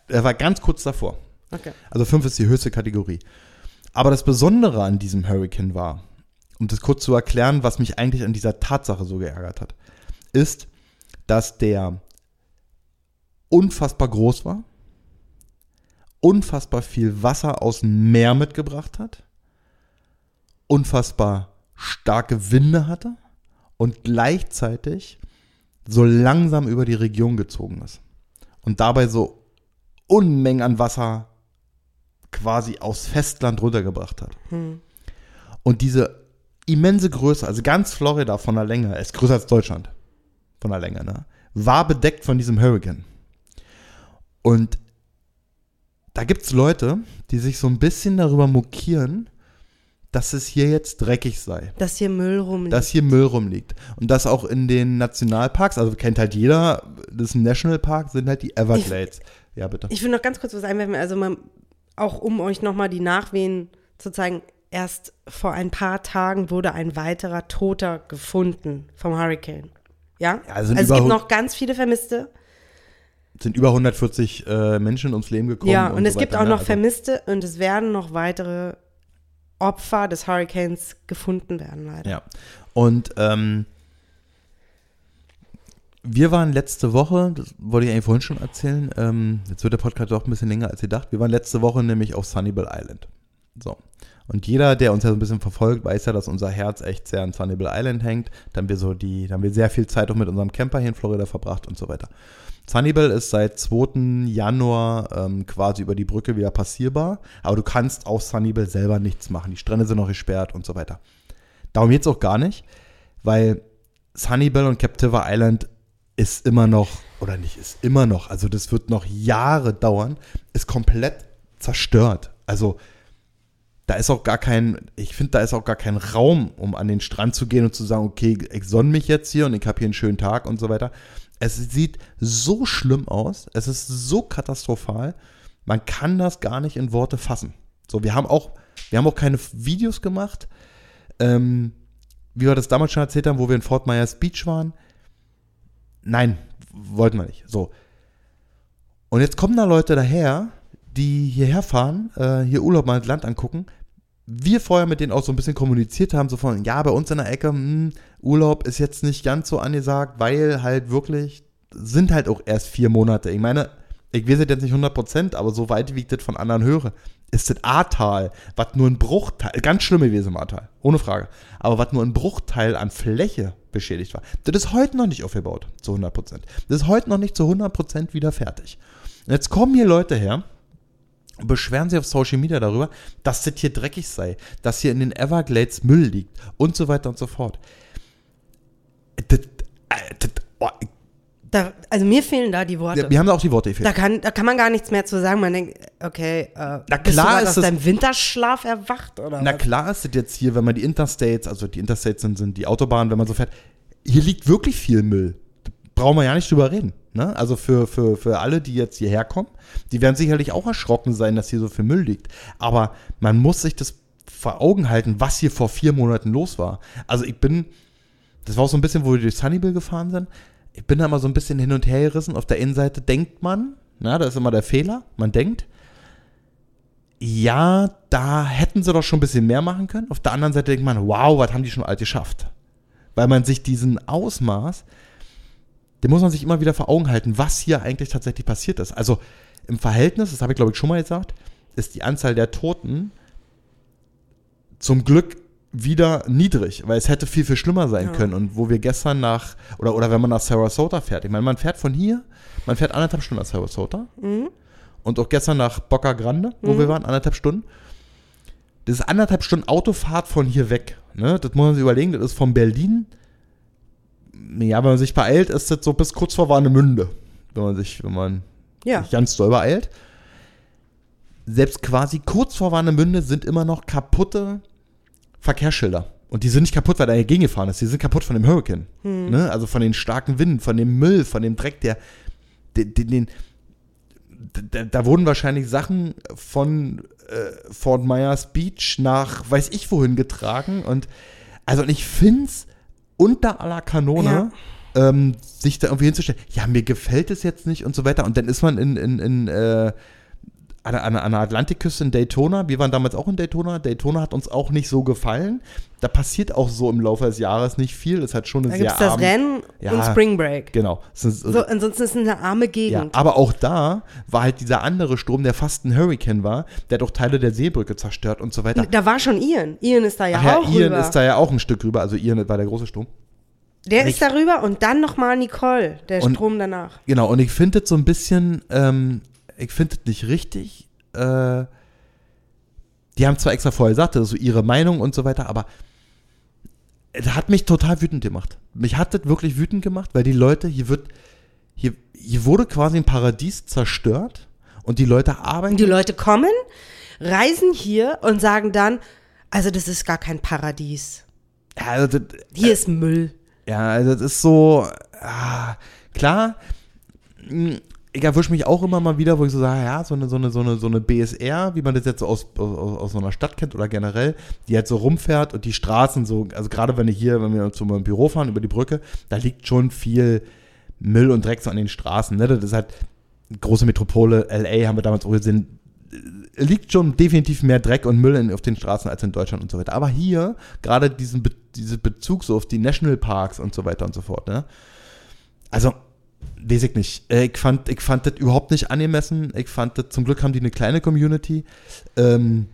Er war ganz kurz davor. Okay. Also 5 ist die höchste Kategorie. Aber das Besondere an diesem Hurricane war, um das kurz zu erklären, was mich eigentlich an dieser Tatsache so geärgert hat, ist, dass der unfassbar groß war, unfassbar viel Wasser aus dem Meer mitgebracht hat, unfassbar starke Winde hatte und gleichzeitig so langsam über die Region gezogen ist. Und dabei so Unmengen an Wasser quasi aus Festland runtergebracht hat. Und diese immense Größe, also ganz Florida von der Länge, ist größer als Deutschland von der Länge, ne, war bedeckt von diesem Hurricane. Und da gibt es Leute, die sich so ein bisschen darüber mokieren, dass es hier jetzt dreckig sei Dass hier Müll rumliegt. dass hier Müll rumliegt. Und das auch in den Nationalparks, also kennt halt jeder, das ist ein Nationalpark, sind halt die Everglades. ja, bitte. Ich will noch ganz kurz was einwerfen, also man, auch um euch nochmal die Nachwehen zu zeigen, erst vor ein paar Tagen wurde ein weiterer Toter gefunden vom Hurricane. Ja? Also also es gibt noch ganz viele Vermisste. Es sind über 140 äh, Menschen ums Leben gekommen. Ja, und, es so gibt auch ne? noch Also- Vermisste und es werden noch weitere Opfer des Hurricanes gefunden werden, leider. Ja. Und ähm, wir waren letzte Woche, das wollte ich eigentlich vorhin schon erzählen, ähm, jetzt wird der Podcast doch ein bisschen länger als gedacht. Wir waren letzte Woche nämlich auf Sunnybell Island. So. Und jeder, der uns ja so ein bisschen verfolgt, weiß ja, dass unser Herz echt sehr an Sunnybell Island hängt. Da haben wir so die, da haben wir sehr viel Zeit auch mit unserem Camper hier in Florida verbracht und so weiter. Sunnybell ist seit 2. Januar ähm, quasi über die Brücke wieder passierbar, aber du kannst auf Sunnybell selber nichts machen. Die Strände sind noch gesperrt und so weiter. Darum jetzt auch gar nicht, weil Sunnybell und Captiva Island ist immer noch, oder nicht, ist immer noch, also das wird noch Jahre dauern, ist komplett zerstört. Also da ist auch gar kein, ich finde, da ist auch gar kein Raum, um an den Strand zu gehen und zu sagen, okay, ich sonne mich jetzt hier und ich habe hier einen schönen Tag und so weiter. Es sieht so schlimm aus, es ist so katastrophal, man kann das gar nicht in Worte fassen. So, wir haben auch, wir haben auch keine Videos gemacht, ähm, wie wir das damals schon erzählt haben, wo wir in Fort Myers Beach waren. Nein, wollten wir nicht. So. Und jetzt kommen da Leute daher, die hierher fahren, äh, hier Urlaub mal ins Land angucken. Wir vorher mit denen auch so ein bisschen kommuniziert haben, so von, ja, bei uns in der Ecke, hm, Urlaub ist jetzt nicht ganz so angesagt, weil halt wirklich, sind halt auch erst vier Monate. Ich meine, ich weiß jetzt nicht 100%, aber so weit wie ich das von anderen höre, ist das Ahrtal, was nur ein Bruchteil, ganz schlimm gewesen im Ahrtal, ohne Frage, aber was nur ein Bruchteil an Fläche beschädigt war, das ist heute noch nicht aufgebaut, zu 100%. Das ist heute noch nicht zu 100% wieder fertig. Und jetzt kommen hier Leute her, beschweren sich auf Social Media darüber, dass das hier dreckig sei, dass hier in den Everglades Müll liegt und so weiter und so fort. Das, äh, das, oh, Da, also mir fehlen da die Worte. ja, wir haben da auch die Worte gefehlt. Da kann, da kann man gar nichts mehr zu sagen. Man denkt, okay, äh, Na klar ist aus das- deinem Winterschlaf erwacht oder Na was? klar ist es jetzt hier, wenn man die Interstates, also die Interstates sind, sind die Autobahnen, wenn man so fährt, hier liegt wirklich viel Müll. Da brauchen wir ja nicht drüber reden. Ne? Also für, für, für alle, die jetzt hierher kommen, die werden sicherlich auch erschrocken sein, dass hier so viel Müll liegt. Aber man muss sich das vor Augen halten, was hier vor vier Monaten los war. Also ich bin, das war auch so ein bisschen, wo wir durch Sunnyville gefahren sind. Ich bin da mal so ein bisschen hin und her gerissen. Auf der Innenseite denkt man, na, da ist immer der Fehler, man denkt, ja, da hätten sie doch schon ein bisschen mehr machen können. Auf der anderen Seite denkt man, wow, was haben die schon alt geschafft? Weil man sich diesen Ausmaß, den muss man sich immer wieder vor Augen halten, was hier eigentlich tatsächlich passiert ist. Also im Verhältnis, das habe ich glaube ich schon mal gesagt, ist die Anzahl der Toten zum Glück wieder niedrig, weil es hätte viel, viel schlimmer sein Ja. können. Und wo wir gestern nach, oder, oder wenn man nach Sarasota fährt, ich meine, man fährt von hier, man fährt anderthalb Stunden nach Sarasota Mhm. und auch gestern nach Boca Grande, wo wir waren, anderthalb Stunden. Das ist anderthalb Stunden Autofahrt von hier weg. Ne? Das muss man sich überlegen, das ist von Berlin. Ja, wenn man sich beeilt, ist das so bis kurz vor Warnemünde. Wenn man sich, wenn man Ja. sich ganz doll beeilt. Selbst quasi kurz vor Warnemünde sind immer noch kaputte Verkehrsschilder. Und die sind nicht kaputt, weil da dagegen gefahren ist. Die sind kaputt von dem Hurricane. Ne? Also von den starken Winden, von dem Müll, von dem Dreck, der, den, den, den da, da wurden wahrscheinlich Sachen von äh, Fort Myers Beach nach weiß ich wohin getragen. Und also und ich finde es unter aller Kanone, ähm, sich da irgendwie hinzustellen, ja, mir gefällt es jetzt nicht und so weiter. Und dann ist man in, in, in äh, an, der- an, an der Atlantikküste in Daytona. Wir waren damals auch in Daytona. Daytona hat uns auch nicht so gefallen. Da passiert auch so im Laufe des Jahres nicht viel. Ist halt schon eine Da sehr gibt es das arm- Rennen Ja. und Spring Break. Genau. Es ist, So, ansonsten ist es eine arme ja, Gegend. aber auch da war halt dieser andere Sturm, der fast ein Hurricane war, der hat auch Teile der Seebrücke zerstört und so weiter. Da war schon Ian. Ian ist da ja Ach ja, auch Ian rüber. ist da ja auch ein Stück rüber, also Ian war der große Sturm. der ich- ist da rüber und dann nochmal Nicole, der Und- Strom danach. Genau, und ich finde das so ein bisschen, ähm, ich finde das nicht richtig. Äh, die haben zwar extra vorher gesagt, das ist so ihre Meinung und so weiter, aber es hat mich total wütend gemacht. Mich hat das wirklich wütend gemacht, weil die Leute, hier wird, hier, hier wurde quasi ein Paradies zerstört und die Leute arbeiten. Und die Leute kommen, reisen hier und sagen dann, also das ist gar kein Paradies. Ja, also das, Hier ist Müll. Ja, also das ist so, ah, klar, mh, ich erwische mich auch immer mal wieder, wo ich so sage, ja, so eine, so eine, so eine, so eine BSR, wie man das jetzt so aus, aus, aus so einer Stadt kennt oder generell, die halt so rumfährt und die Straßen so, also gerade wenn ich hier, wenn wir zum Büro fahren über die Brücke, da liegt schon viel Müll und Dreck so an den Straßen, ne? Das ist halt große Metropole, LA haben wir damals auch gesehen, liegt schon definitiv mehr Dreck und Müll in, auf den Straßen als in Deutschland und so weiter. Aber hier, gerade diesen Be diese Bezug so auf die Nationalparks und so weiter und so fort, ne? Also, weiß ich nicht. Äh, Ich fand, ich fand das überhaupt nicht angemessen. Ich fand das, zum Glück haben die eine kleine Community. Ähm,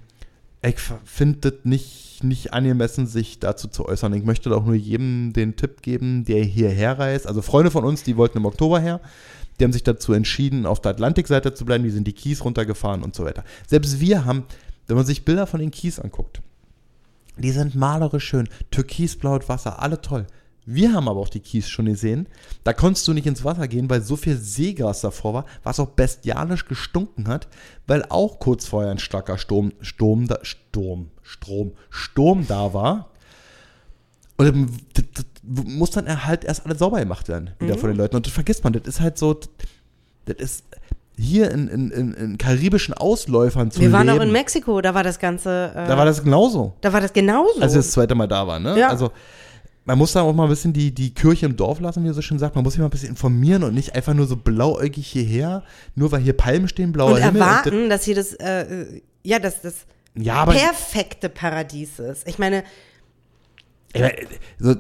ich finde das nicht, nicht angemessen, sich dazu zu äußern. Ich möchte auch nur jedem den Tipp geben, der hierher reist. Also Freunde von uns, die wollten im Oktober her. Die haben sich dazu entschieden, auf der Atlantikseite zu bleiben. Die sind die Kies runtergefahren und so weiter. Selbst wir haben, wenn man sich Bilder von den Kies anguckt, die sind malerisch schön. Türkisblaues Wasser, alle toll. Wir haben aber auch die Kies schon gesehen. Da konntest du nicht ins Wasser gehen, weil so viel Seegras davor war, was auch bestialisch gestunken hat, weil auch kurz vorher ein starker Sturm, Sturm, da, Sturm, Strom, Sturm da war. Und das, das muss dann halt erst alles sauber gemacht werden, wieder von den Leuten. Und das vergisst man. Das ist halt so, das ist hier in, in, in, in karibischen Ausläufern zu Wir waren leben. auch in Mexiko, da war das Ganze, äh, Da war das genauso da war das genauso. als wir das zweite Mal da waren. Ne? Ja. Also man muss da auch mal ein bisschen die, die Kirche im Dorf lassen, wie er so schön sagt. Man muss sich mal ein bisschen informieren und nicht einfach nur so blauäugig hierher, nur weil hier Palmen stehen, blauer und Himmel. erwarten, dass hier das, äh, ja, das, das Und, ja, perfekte Paradies ist. Ich meine, ey, so,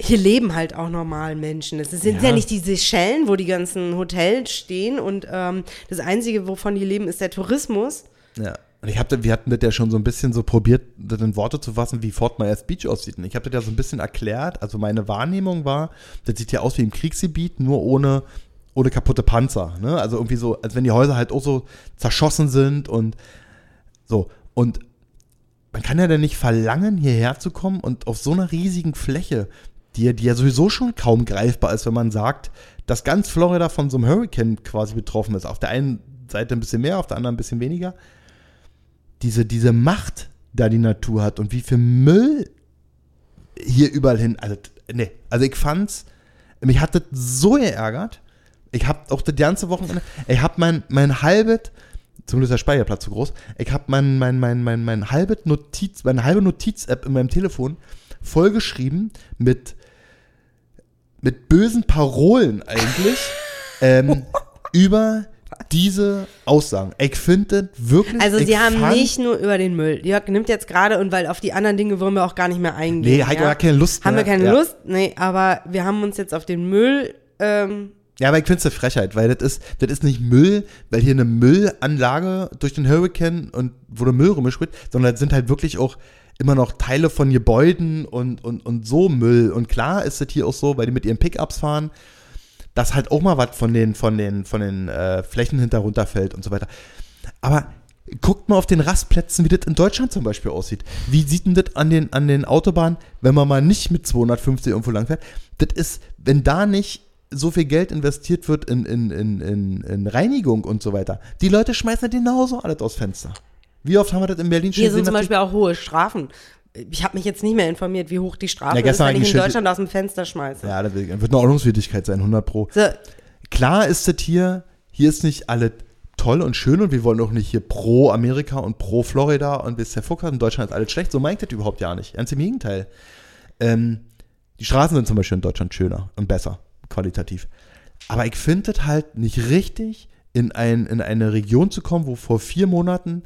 hier leben halt auch normal Menschen. Es sind ja, Ja. nicht die Seychellen, wo die ganzen Hotels stehen und ähm, das Einzige, wovon die leben, ist der Tourismus. ja. Und ich da- wir hatten das ja schon so ein bisschen so probiert, das in Worte zu fassen, wie Fort Myers Beach aussieht. Und ich habe das ja so ein bisschen erklärt. Also meine Wahrnehmung war, das sieht ja aus wie im Kriegsgebiet, nur ohne, ohne kaputte Panzer. Ne? Also irgendwie so, als wenn die Häuser halt auch so zerschossen sind und so. Und man kann ja dann nicht verlangen, hierher zu kommen und auf so einer riesigen Fläche, die, die ja sowieso schon kaum greifbar ist, wenn man sagt, dass ganz Florida von so einem Hurricane quasi betroffen ist. Auf der einen Seite ein bisschen mehr, auf der anderen ein bisschen weniger. Diese, diese Macht, da die Natur hat und wie viel Müll hier überall hin. Also, nee, also ich fand's, mich hat das so geärgert. Ich hab auch das ganze Wochenende, ich hab mein, mein halbes, zum Glück ist der Speicherplatz zu groß, ich hab mein, mein, mein, mein, mein halbes Notiz, meine halbe Notiz-App in meinem Telefon vollgeschrieben mit, mit bösen Parolen eigentlich ähm, über diese Aussagen. Ich finde das wirklich. Also sie haben nicht nur über den Müll. Jörg nimmt jetzt gerade und weil auf die anderen Dinge wollen wir auch gar nicht mehr eingehen. Nee, Heiko ja? hat keine Lust Haben wir mehr. keine Ja. Lust? Nee, aber wir haben uns jetzt auf den Müll ähm, Ja, aber ich finde es eine Frechheit, weil das ist, das ist nicht Müll, weil hier eine Müllanlage durch den Hurricane und wo der Müll rumgeschmiert, sondern das sind halt wirklich auch immer noch Teile von Gebäuden und, und, und so Müll. Und klar ist das hier auch so, weil die mit ihren Pickups fahren, dass halt auch mal was von den, von den, von den äh, Flächen hinter runterfällt und so weiter. Aber guckt mal auf den Rastplätzen, wie das in Deutschland zum Beispiel aussieht. Wie sieht denn das an den, an den Autobahnen, wenn man mal nicht mit 250 irgendwo lang fährt? Das ist, wenn da nicht so viel Geld investiert wird in, in, in, in, in Reinigung und so weiter. Die Leute schmeißen das genauso alles aus Fenster. Wie oft haben wir das in Berlin schon Hier sind gesehen? zum dass Beispiel auch hohe Strafen. Ich habe mich jetzt nicht mehr informiert, wie hoch die Strafe Ja, ist, wenn ich in Deutschland aus dem Fenster schmeiße. Ja, das wird eine Ordnungswidrigkeit sein, 100 pro. So, Klar ist das hier, hier ist nicht alles toll und schön und wir wollen auch nicht hier pro Amerika und pro Florida und bis der Fuck hat, in Deutschland ist alles schlecht. So meint das überhaupt ja nicht. Ganz im Gegenteil. Ähm, die Straßen sind zum Beispiel in Deutschland schöner und besser, qualitativ. Aber ich finde es halt nicht richtig, in, ein, in eine Region zu kommen, wo vor vier Monaten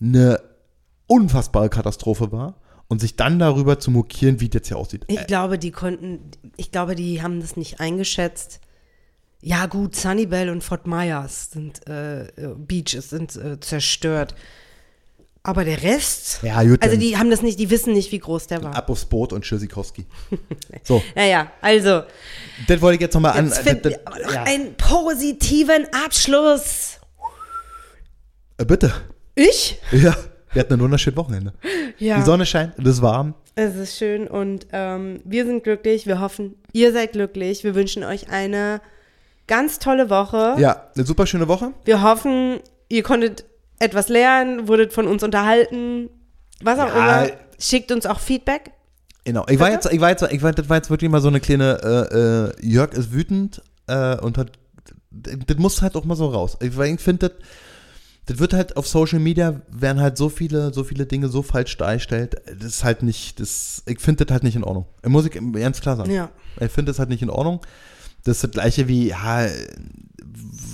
eine unfassbare Katastrophe war und sich dann darüber zu mokieren, wie das jetzt hier aussieht. ich glaube, die konnten, ich glaube, die haben das nicht eingeschätzt. Ja, gut, Sunnybell und Fort Myers sind, äh, Beaches sind äh, zerstört. Aber der Rest, Ja, gut, also die haben das nicht, die wissen nicht, wie groß der war. Ab aufs Boot und Tschüssikowski. So, Naja, also, das wollte ich jetzt nochmal an. finden das- aber noch ja. einen positiven Abschluss. Äh, Bitte. Ich? Ja, wir hatten ein wunderschönes Wochenende. Ja. Die Sonne scheint, es ist warm. Es ist schön und ähm, wir sind glücklich. Wir hoffen, ihr seid glücklich. Wir wünschen euch eine ganz tolle Woche. Ja, eine super schöne Woche. Wir hoffen, ihr konntet etwas lernen, wurdet von uns unterhalten. Was auch Ja. immer. Schickt uns auch Feedback. Genau. Ich war jetzt, ich war jetzt, ich war, das war jetzt wirklich mal so eine kleine, äh, äh, Jörg ist wütend äh, und hat, das muss halt auch mal so raus. Ich, ich finde, das, das wird halt auf Social Media werden halt so viele, so viele Dinge so falsch dargestellt. Das ist halt nicht, das, ich finde das halt nicht in Ordnung. Muss ich ganz klar sagen. Ja. Ich finde das halt nicht in Ordnung. Das ist das gleiche wie, ja,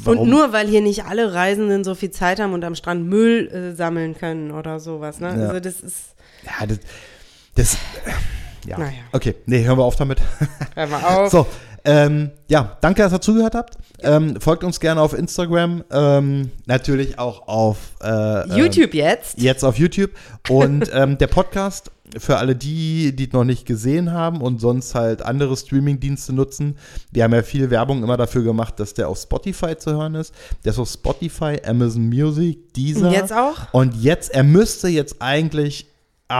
warum? Und nur weil hier nicht alle Reisenden so viel Zeit haben und am Strand Müll äh, sammeln können oder sowas. Ne? Ja. Also das ist. Ja, das, das ja. Naja. Okay, nee, hören wir auf damit. Hör mal auf. So, ähm, ja, danke, dass ihr zugehört habt. Ähm, folgt uns gerne auf Instagram, ähm, natürlich auch auf äh, YouTube jetzt. Ähm, jetzt auf YouTube und ähm, der Podcast für alle die, die es noch nicht gesehen haben und sonst halt andere Streaming-Dienste nutzen. Wir haben ja viel Werbung immer dafür gemacht, dass der auf Spotify zu hören ist. Der ist auf Spotify, Amazon Music, Deezer. Und jetzt auch? Und jetzt, er müsste jetzt eigentlich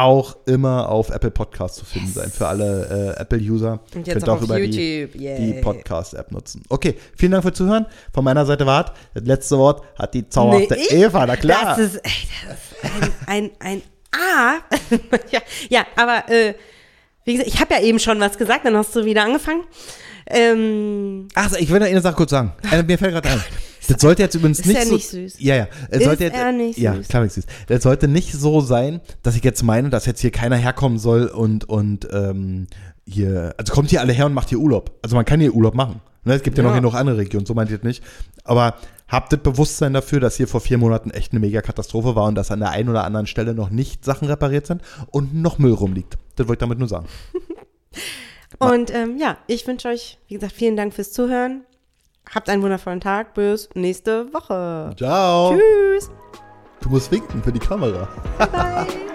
auch immer auf Apple Podcast zu finden sein für alle äh, Apple-User. Und jetzt Könnt auch auch über YouTube. die, die Podcast-App nutzen. Okay, vielen Dank fürs Zuhören. Von meiner Seite war das letzte Wort hat die zauberhafte Nee? Eva, na klar. Das ist, ey, das ist ein, ein, ein A. ja, ja, aber äh, wie gesagt, ich habe ja eben schon was gesagt, dann hast du wieder angefangen. Ähm, Ach, ich will noch eine Sache kurz sagen. Mir fällt gerade ein. Das sollte jetzt übrigens Ist nicht er so. nicht süß? Ja, ja. Ist sollte jetzt, er nicht ja, süß? klar, nicht süß. Das sollte nicht so sein, dass ich jetzt meine, dass jetzt hier keiner herkommen soll und, und ähm, hier, also kommt hier alle her und macht hier Urlaub. Also man kann hier Urlaub machen. Ne, es gibt ja, noch Ja. genug andere Regionen, so meint ihr nicht. Aber habt das Bewusstsein dafür, dass hier vor vier Monaten echt eine Mega-Katastrophe war und dass an der einen oder anderen Stelle noch nicht Sachen repariert sind und noch Müll rumliegt. Das wollte ich damit nur sagen. und ähm, ja, ich wünsche euch, wie gesagt, vielen Dank fürs Zuhören. Habt einen wundervollen Tag. Bis nächste Woche. Ciao. Tschüss. Du musst winken für die Kamera. Bye.